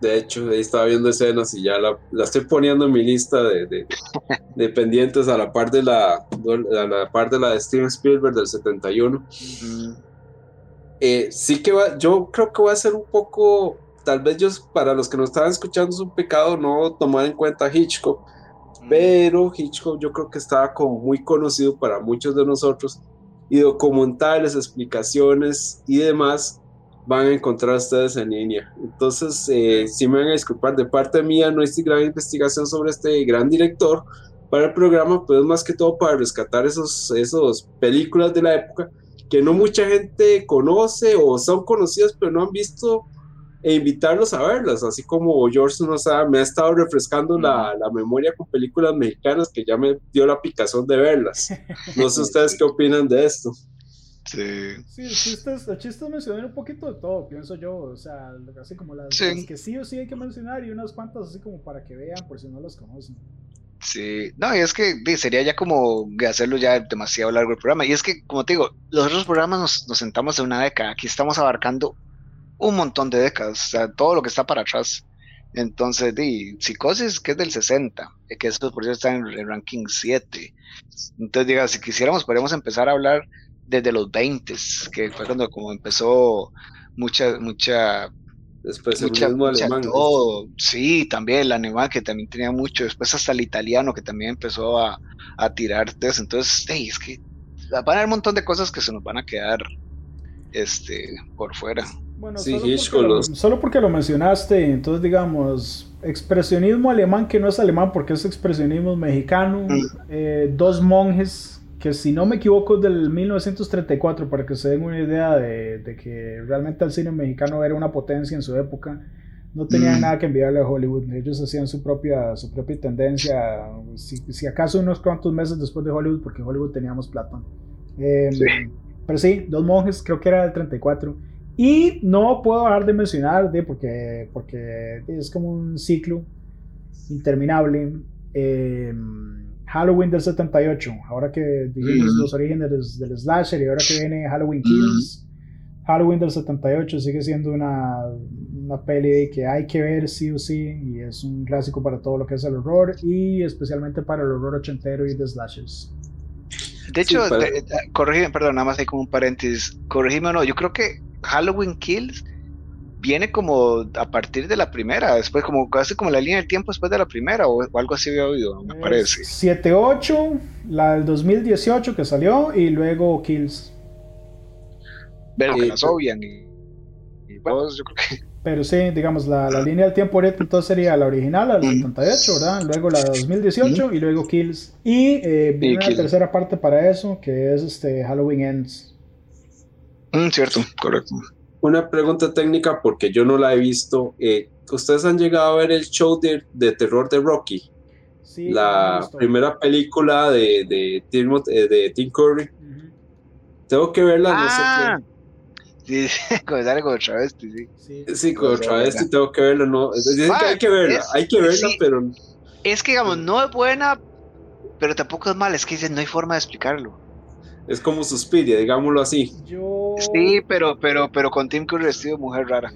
De hecho, ahí estaba viendo escenas y ya la, la estoy poniendo en mi lista de, de, de pendientes a la par de la, a la par de la de Steven Spielberg del 71. Mm, Eh, sí que va, yo creo que va a ser un poco, tal vez yo, para los que nos estaban escuchando es un pecado no tomar en cuenta Hitchcock, pero Hitchcock yo creo que estaba como muy conocido para muchos de nosotros y documentales, explicaciones y demás van a encontrar ustedes en línea. Entonces, eh, si me van a disculpar, de parte mía no hice gran investigación sobre este gran director para el programa, pues más que todo para rescatar esos, esos películas de la época que no mucha gente conoce o son conocidas pero no han visto e invitarlos a verlas, así como George nos ha, me ha estado refrescando la, la memoria con películas mexicanas que ya me dio la picazón de verlas. No sé ustedes qué opinan de esto. Sí. Sí, el chiste, es, el chiste es mencionar un poquito de todo, pienso yo. O sea, así como las, Sí. las que sí o sí hay que mencionar y unas cuantas así como para que vean por si no las conocen. Sí, no, y es que sería ya como hacerlo ya demasiado largo el programa. Y es que, como te digo, los otros programas nos, nos sentamos en una década. Aquí estamos abarcando un montón de décadas, o sea, todo lo que está para atrás. Entonces, di, Psicosis, que es del 60, eh, que eso por cierto está en el ranking 7. Entonces, diga, si quisiéramos, podríamos empezar a hablar desde los 20, que fue cuando como empezó mucha, mucha Después el mucha, mismo mucha alemán. todo. Sí, también el alemán que también tenía mucho, después hasta el italiano que también empezó a, a tirar. Entonces, es que van a haber un montón de cosas que se nos van a quedar este por fuera. Bueno, Sí, solo, porque lo, los- solo porque lo mencionaste, entonces digamos, expresionismo alemán que no es alemán porque es expresionismo mexicano, Mm. eh, dos monjes que si no me equivoco es del 1934 para que se den una idea de, de que realmente el cine mexicano era una potencia en su época, no tenían Mm. nada que enviarle a Hollywood, ellos hacían su propia, su propia tendencia, si, si acaso unos cuantos meses después de Hollywood porque Hollywood teníamos plata. Eh, Sí. Pero sí, dos monjes, creo que era del 34. Y no puedo dejar de mencionar, de, porque, porque es como un ciclo interminable. eh, Halloween del 78, ahora que dijimos los orígenes del, del slasher y ahora que viene Halloween Kills. Halloween del 78 sigue siendo una, una peli que hay que ver sí o sí y es un clásico para todo lo que es el horror y especialmente para el horror ochentero y de slashers. De Sí, hecho, pero- de- de- corrígeme, perdón, nada más hay como un paréntesis. Corrígeme o no, yo creo que Halloween Kills viene como a partir de la primera, después como casi como la línea del tiempo después de la primera o, o algo así había oído, me parece. 7-8, la del 2018 que salió y luego Kills. Pero que Eh, las obvian y, y vamos, yo creo que Pero sí, digamos, la, la línea del tiempo ahorita entonces sería la original, la del Mm. 78, ¿verdad? Luego la de 2018 y luego Kills. Y eh, viene la tercera parte para eso, que es este Halloween Ends. Mm, cierto, correcto. Una pregunta técnica porque yo no la he visto. eh, ¿Ustedes han llegado a ver el show de, de terror de Rocky? Sí, la primera película de, de, Tim, eh, de Tim Curry. Tengo que verla, no Ah, sé sí, con sale como travesti, sí. sí. qué. Sí, con no, otra vez ¿verdad? sí tengo que verla. No, dicen Ah, que hay que verla, es- hay que verla, sí. pero Es que digamos, no es buena, pero tampoco es mala, es que dicen, no hay forma de explicarlo. Es como Suspiria, digámoslo así. Yo... Sí, pero, pero, pero con Tim Curry vestido de mujer rara.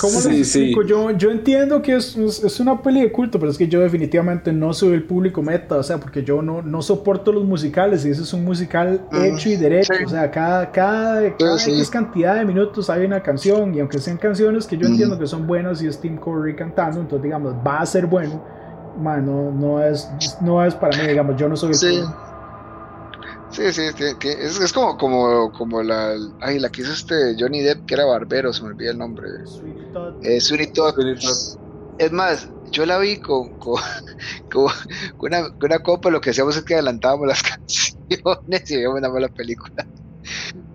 ¿Cómo sí, sí. Yo, yo entiendo que es, es, es una peli de culto, pero es que yo definitivamente no soy el público meta, o sea, porque yo no, no soporto los musicales y ese es un musical Ujú, hecho y derecho, sí. o sea, cada, cada, cada sí. X cantidad de minutos hay una canción y aunque sean canciones que yo Ujú. entiendo que son buenas y es Tim Curry cantando, entonces digamos, va a ser bueno, man, no, no, es, no es para mí, digamos, yo no soy el Sí. público. Sí, sí, es, es como, como, como la, ay, la que hizo este Johnny Depp, que era barbero, se me olvida el nombre. Sweet Todd. Eh, Sweeney Todd. Es más, yo la vi con, con, con una, con una copa, lo que hacíamos es que adelantábamos las canciones y veíamos una mala película.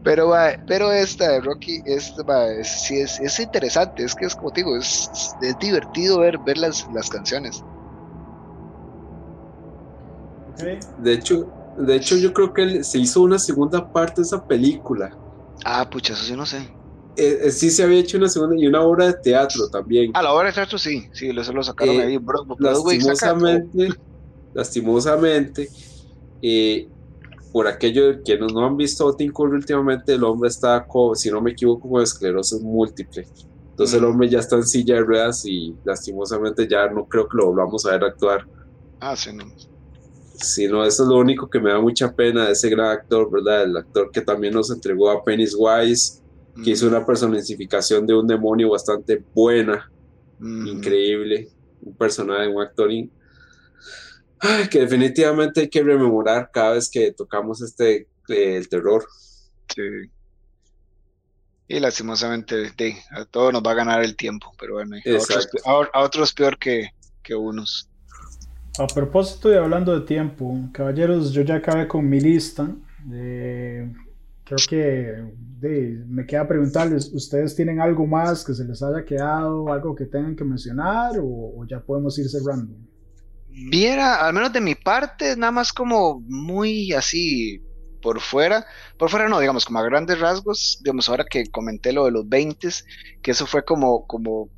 Pero, va, pero esta de Rocky, va, es, sí es, es interesante, es que es como te digo, es, es divertido ver, ver las, las canciones. De hecho, de hecho, yo creo que se hizo una segunda parte de esa película. Ah, pucha, eso sí no sé. Eh, eh, sí se había hecho una segunda y una obra de teatro también. Ah, la obra de teatro sí, sí, eso lo sacaron Eh, ahí. Bro, lastimosamente, lastimosamente, eh, por aquello que no, no han visto Tim Curry últimamente, el hombre está, con, si no me equivoco, con esclerosis múltiple. Entonces el Mm. hombre ya está en silla de ruedas y lastimosamente ya no creo que lo volvamos a ver actuar. Ah, sí, no. Sino eso es lo único que me da mucha pena de ese gran actor, ¿verdad? El actor que también nos entregó a Pennywise, que hizo una personificación de un demonio bastante buena, increíble, un personaje, un actor in- Ay, que definitivamente hay que rememorar cada vez que tocamos este eh, el terror. Sí. Y lastimosamente, a todos nos va a ganar el tiempo, pero bueno, a otros, a otros peor que, que unos. A propósito de hablando de tiempo, caballeros, yo ya acabé con mi lista. Eh, creo que de- me queda preguntarles, ¿ustedes tienen algo más que se les haya quedado, algo que tengan que mencionar o, o ya podemos ir cerrando? Viera, al menos de mi parte, nada más como muy así por fuera, por fuera no, digamos, como a grandes rasgos, digamos, ahora que comenté lo de los 20 que eso fue como, como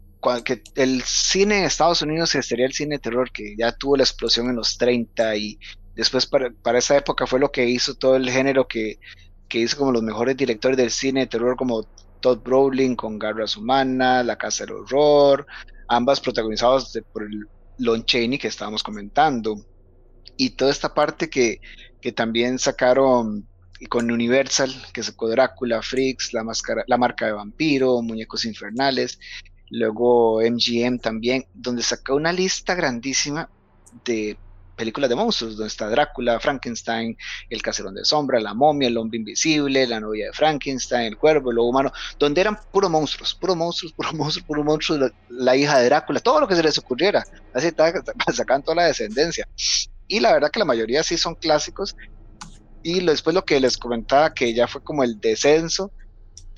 que el cine en Estados Unidos sería el cine de terror, que ya tuvo la explosión en los 30 y después para, para esa época fue lo que hizo todo el género que, que hizo como los mejores directores del cine de terror como Todd Browning con Garras Humanas, La Casa del Horror, ambas protagonizadas por Lon Chaney que estábamos comentando. Y toda esta parte que, que también sacaron con Universal, que sacó Drácula, Freaks, la, máscara, la marca de vampiro, Muñecos Infernales, luego MGM también, donde sacó una lista grandísima de películas de monstruos, donde está Drácula, Frankenstein, El Caserón de Sombra, La Momia, El Hombre Invisible, La Novia de Frankenstein, El Cuervo, El Lobo Humano, donde eran puros monstruos, puros monstruos, puros monstruos, puros monstruos, la, hija de Drácula, todo lo que se les ocurriera, así sacaban toda la descendencia. Y la verdad que la mayoría sí son clásicos. Y después lo que les comentaba, que ya fue como el descenso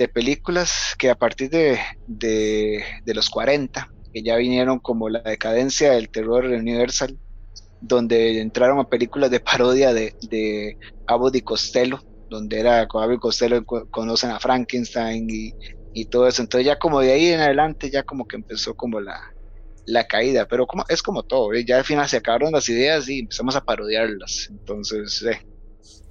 de películas que a partir de, de, de los 40, que ya vinieron como la decadencia del terror universal, donde entraron a películas de parodia de, de Abbott y Costello, donde era con Abbott y Costello co- conocen a Frankenstein y, y todo eso. Entonces ya como de ahí en adelante ya como que empezó como la, la caída, pero como, es como todo, ¿eh? ya al final se acabaron las ideas y empezamos a parodiarlas. Entonces, eh,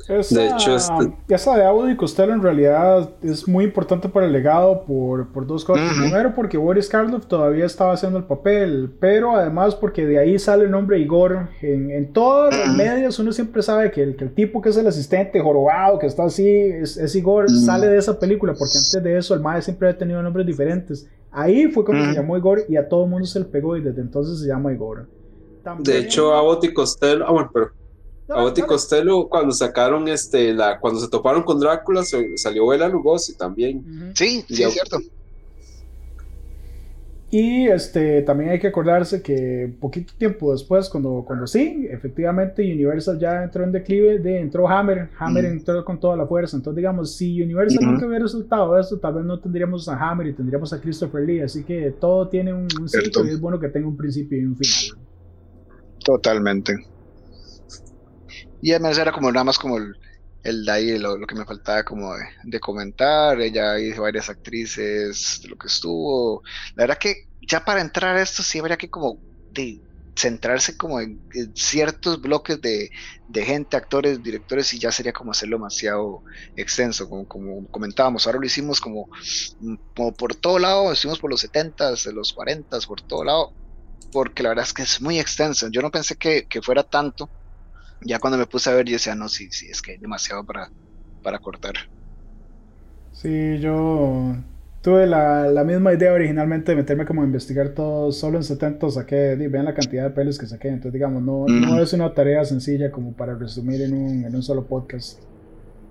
Esa, De hecho, este- esa de Audi y Costello en realidad es muy importante para el legado por, por dos cosas. Ujú. Primero, porque Boris Karloff todavía estaba haciendo el papel, pero además porque de ahí sale el nombre Igor. En, en todas las Ujú. medios uno siempre sabe que el, que el tipo que es el asistente jorobado, que está así, es, es Igor, Ujú. sale de esa película, porque antes de eso el Mae siempre había tenido nombres diferentes. Ahí fue cuando se llamó Igor y a todo el mundo se le pegó y desde entonces se llama Igor. De También- hecho, Abbott y Costello, ah, bueno, pero Dale, Abbott y dale. Costello cuando sacaron este, la, cuando se toparon con Drácula, se- salió Bela Lugosi también. Ujú. sí, sí, Ya. es cierto. Y este, también hay que acordarse que poquito tiempo después, cuando, cuando sí, efectivamente Universal ya entró en declive, de, entró Hammer, Hammer entró con toda la fuerza. Entonces, digamos, si Universal nunca hubiera resultado esto, tal vez no tendríamos a Hammer y tendríamos a Christopher Lee. Así que todo tiene un, un ciclo y es bueno que tenga un principio y un final. Totalmente. Y además era como nada más como el, el de ahí, lo, lo que me faltaba como de, comentar. Ella hizo varias actrices lo que estuvo. La verdad que ya para entrar a esto sí habría que como de centrarse como en, ciertos bloques de, de gente, actores, directores, y ya sería como hacerlo demasiado extenso, como, como comentábamos. Ahora lo hicimos como, mm, como por todo lado, estuvimos por los 70s, de los 40s, por todo lado porque la verdad es que es muy extenso. Yo no pensé que, que fuera tanto. Ya cuando me puse a ver, yo decía, no, sí, sí, es que hay demasiado para, para cortar. Sí, yo tuve la, la misma idea originalmente de meterme como a investigar todo. Solo en 70 saqué, vean la cantidad de pelis que saqué. Entonces, digamos, no, no es una tarea sencilla como para resumir en un, en un solo podcast.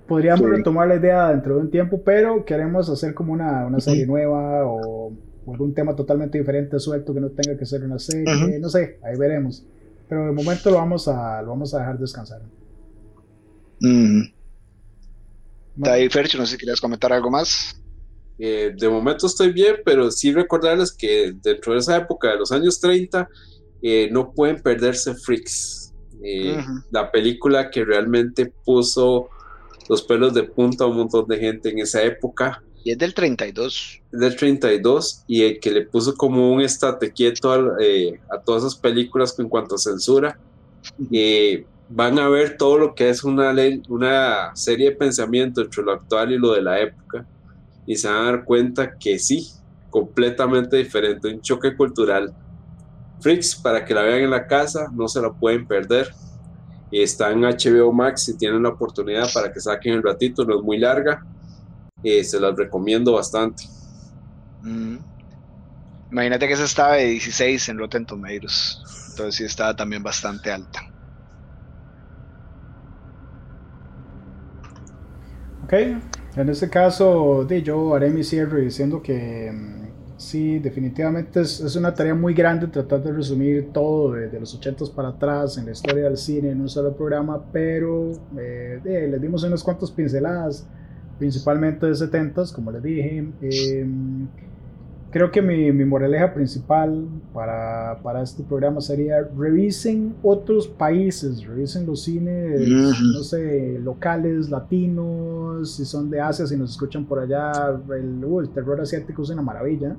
Podríamos Sí. retomar la idea dentro de un tiempo, pero queremos hacer como una, una serie nueva o, o algún tema totalmente diferente, suelto, que no tenga que ser una serie. No sé, ahí veremos. Pero de momento lo vamos a, lo vamos a dejar descansar. De ahí, Fercho, no sé si querías comentar algo más. Eh, de momento estoy bien, pero sí recordarles que dentro de esa época de los años 30 eh, no pueden perderse Freaks. Eh, la película que realmente puso los pelos de punta a un montón de gente en esa época. Y es del 32. Es del 32 y el que le puso como un estate quieto a, eh, a todas esas películas en cuanto a censura. Eh, van a ver todo lo que es una, ley, una serie de pensamiento entre lo actual y lo de la época y se van a dar cuenta que sí, completamente diferente, un choque cultural. Freaks, para que la vean en la casa, no se la pueden perder. Está en HBO Max si tienen la oportunidad para que saquen el ratito, no es muy larga. Eh, se las recomiendo bastante. Mm. Imagínate que esa estaba de 16 en Rotten Tomatoes. Entonces sí estaba también bastante alta. Ok, en este caso yo haré mi cierre diciendo que mm, sí, definitivamente es, una tarea muy grande tratar de resumir todo de, los 80 para atrás en la historia del cine en un solo programa, pero eh, les dimos unas cuantas pinceladas, principalmente de 70 como les dije. Em, creo que mi, mi moraleja principal para, para, este programa sería revisen otros países, revisen los cines, no sé, locales, latinos, si son de Asia, si nos escuchan por allá, el, uh, el terror asiático es una maravilla.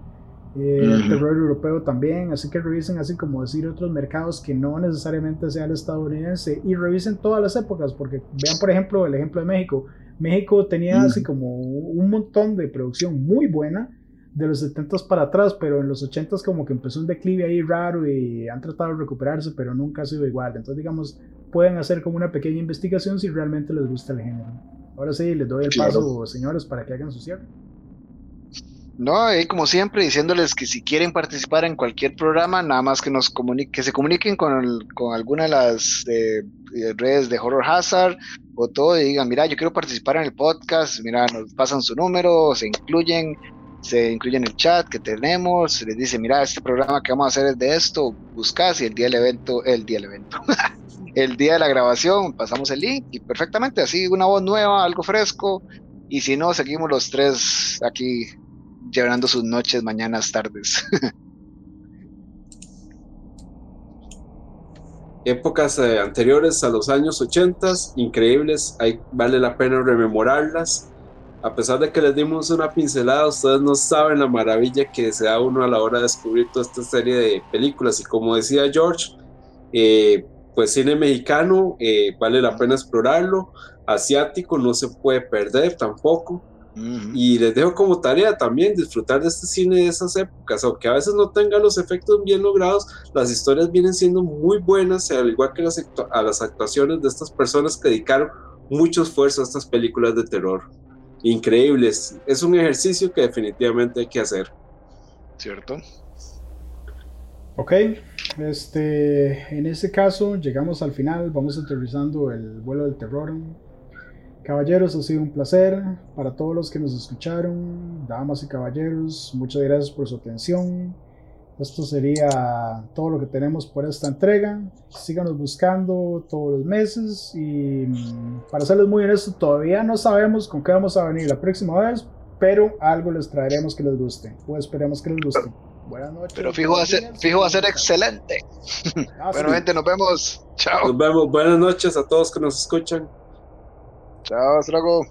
Eh, el terror europeo también, así que revisen así como decir otros mercados que no necesariamente sea el estadounidense y revisen todas las épocas, porque vean por ejemplo el ejemplo de México, México tenía así como un montón de producción muy buena, de los 70 para atrás, pero en los 80 como que empezó un declive ahí raro y han tratado de recuperarse, pero nunca ha sido igual. Entonces, digamos, pueden hacer como una pequeña investigación si realmente les gusta el género. Ahora sí, les doy el paso, señores, para que hagan su cierre. No, y como siempre, diciéndoles que si quieren participar en cualquier programa, nada más que nos comuniquen, que se comuniquen con, con alguna de las redes de Horror Hazard o todo y digan, mira, yo quiero participar en el podcast, mira, nos pasan su número, se incluyen, se incluye en el chat que tenemos, se les dice, mira, este programa que vamos a hacer es de esto, buscas y el día del evento, el día del evento, el día de la grabación, pasamos el link y perfectamente, así una voz nueva, algo fresco, y si no, seguimos los tres aquí llevando sus noches, mañanas, tardes. Épocas eh, anteriores a los años 80, increíbles, hay, vale la pena rememorarlas a pesar de que les dimos una pincelada, ustedes no saben la maravilla que se da uno a la hora de descubrir toda esta serie de películas. Y como decía George, eh, pues cine mexicano eh, vale la pena explorarlo, asiático no se puede perder tampoco. Y les dejo como tarea también disfrutar de este cine de esas épocas, aunque a veces no tenga los efectos bien logrados, las historias vienen siendo muy buenas, al igual que las, a las actuaciones de estas personas que dedicaron mucho esfuerzo a estas películas de terror increíbles. Es un ejercicio que definitivamente hay que hacer. ¿Cierto? Ok, este, en ese caso llegamos al final, vamos aterrizando el vuelo del terror. Caballeros, ha sido un placer para todos los que nos escucharon, damas y caballeros, muchas gracias por su atención. Esto sería todo lo que tenemos por esta entrega. Síganos buscando todos los meses y mm, para serles muy honestos, todavía no sabemos con qué vamos a venir la próxima vez, pero algo les traeremos que les guste o esperemos que les guste. Buenas noches. Pero fijo va a ser, fijo va a ser excelente. Ah, bueno, gente, nos vemos. Chao. Nos vemos. Buenas noches a todos que nos escuchan. Chao, hasta luego.